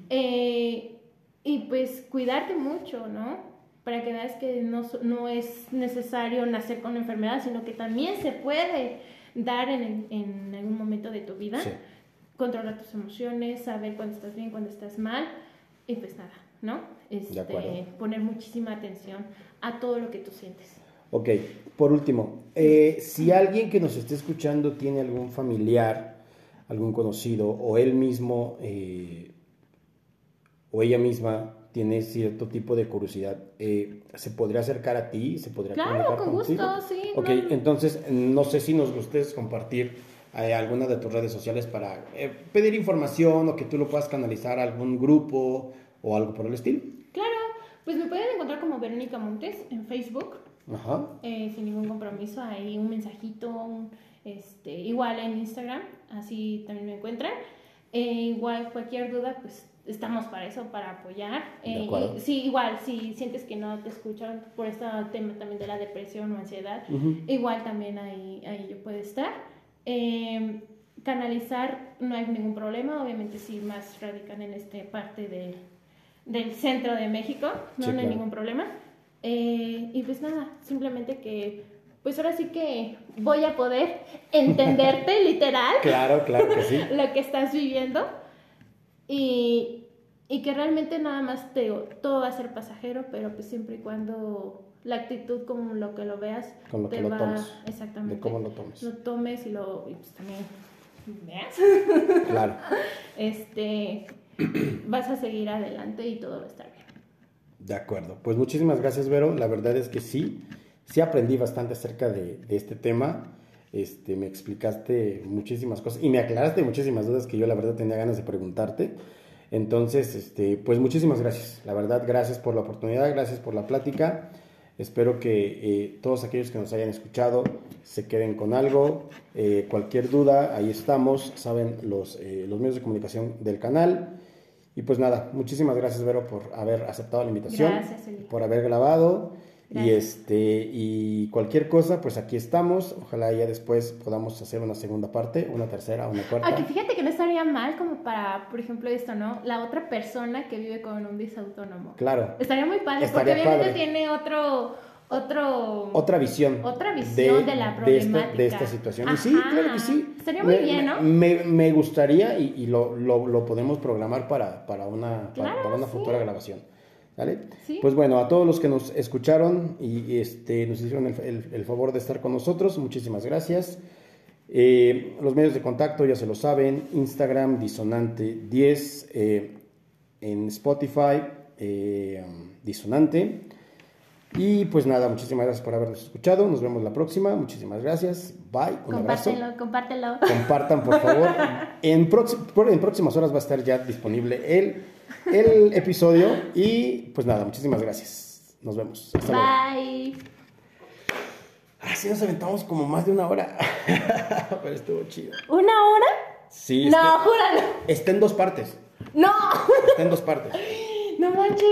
Eh, y pues cuidarte mucho, ¿no? Para que veas que no, no es necesario nacer con la enfermedad, sino que también se puede dar en, en algún momento de tu vida. Sí. Controlar tus emociones, saber cuándo estás bien, cuándo estás mal. Y pues nada, ¿no? Este, poner muchísima atención a todo lo que tú sientes. Ok, por último, eh, si alguien que nos esté escuchando tiene algún familiar, algún conocido, o él mismo eh, o ella misma tiene cierto tipo de curiosidad, eh, ¿se podría acercar a ti? ¿Se podría Claro, con contigo? gusto, sí, Ok, no. entonces no sé si nos gustes compartir eh, alguna de tus redes sociales para eh, pedir información o que tú lo puedas canalizar a algún grupo o algo por el estilo. Claro, pues me pueden encontrar como Verónica Montes en Facebook. Ajá. eh, sin ningún compromiso, ahí un mensajito, un, este, igual en Instagram, así también me encuentran. Igual cualquier duda, pues estamos para eso, para apoyar. Eh, y- sí, igual, si sientes que no te escuchan por este tema también de la depresión o ansiedad, Ujú. igual también ahí, ahí yo puedo estar. Eh, canalizar no hay ningún problema, obviamente sí más radican en esta parte de, del centro de México, no, Sí, no hay claro. ningún problema. Eh, y pues nada, simplemente que, pues ahora sí que voy a poder entenderte literal Claro, claro que sí. lo que estás viviendo y, y que realmente nada más te digo, todo va a ser pasajero, pero pues siempre y cuando la actitud como lo que lo veas. Con lo te que lo va- tomes. Exactamente. De cómo lo tomes. Lo tomes y lo y pues también veas. Claro. este, vas a seguir adelante y todo va a estar bien. De acuerdo. Pues muchísimas gracias, Vero. La verdad es que sí, sí aprendí bastante acerca de, de este tema. Este, me explicaste muchísimas cosas y me aclaraste muchísimas dudas que yo la verdad tenía ganas de preguntarte. Entonces, este, pues muchísimas gracias. La verdad, gracias por la oportunidad, gracias por la plática. Espero que eh, todos aquellos que nos hayan escuchado se queden con algo. Eh, cualquier duda, ahí estamos. Saben los, eh, los medios de comunicación del canal. Y pues nada, muchísimas gracias, Vero, por haber aceptado la invitación, Gracias, por haber grabado. Y este y cualquier cosa, pues aquí estamos. Ojalá ya después podamos hacer una segunda parte, una tercera, una cuarta. Aquí fíjate que no estaría mal como para, por ejemplo, esto, ¿no? La otra persona que vive con un disautónomo. Claro. Estaría muy padre, Estaría porque obviamente padre. tiene otro, otro... Otra visión. Otra visión de la problemática. De esta, situación. Y sí, claro que sí. Estaría muy Me- bien, ¿no? Me, me gustaría y, y lo, lo- lo podemos programar para, para una, para- Claro, para una sí. futura grabación. ¿Vale? Sí. Pues bueno, a todos los que nos escucharon y, y, este, nos hicieron el, el- el favor de estar con nosotros, muchísimas gracias. Eh, los medios de contacto ya se lo saben, Instagram Disonante 10, eh, en Spotify eh, Disonante. Y pues nada, muchísimas gracias por habernos escuchado. Nos vemos la próxima. Muchísimas gracias. Bye. Un abrazo. Compártelo, compártelo. Compartan, por favor. En, en próximas horas va a estar ya disponible el, el episodio. Y pues nada, muchísimas gracias. Nos vemos. Hasta luego. Bye. Ah, sí, nos aventamos como más de una hora. Pero estuvo chido. ¿Una hora? Sí, No, está, júralo. está en dos partes. No. Está en dos partes. No manches.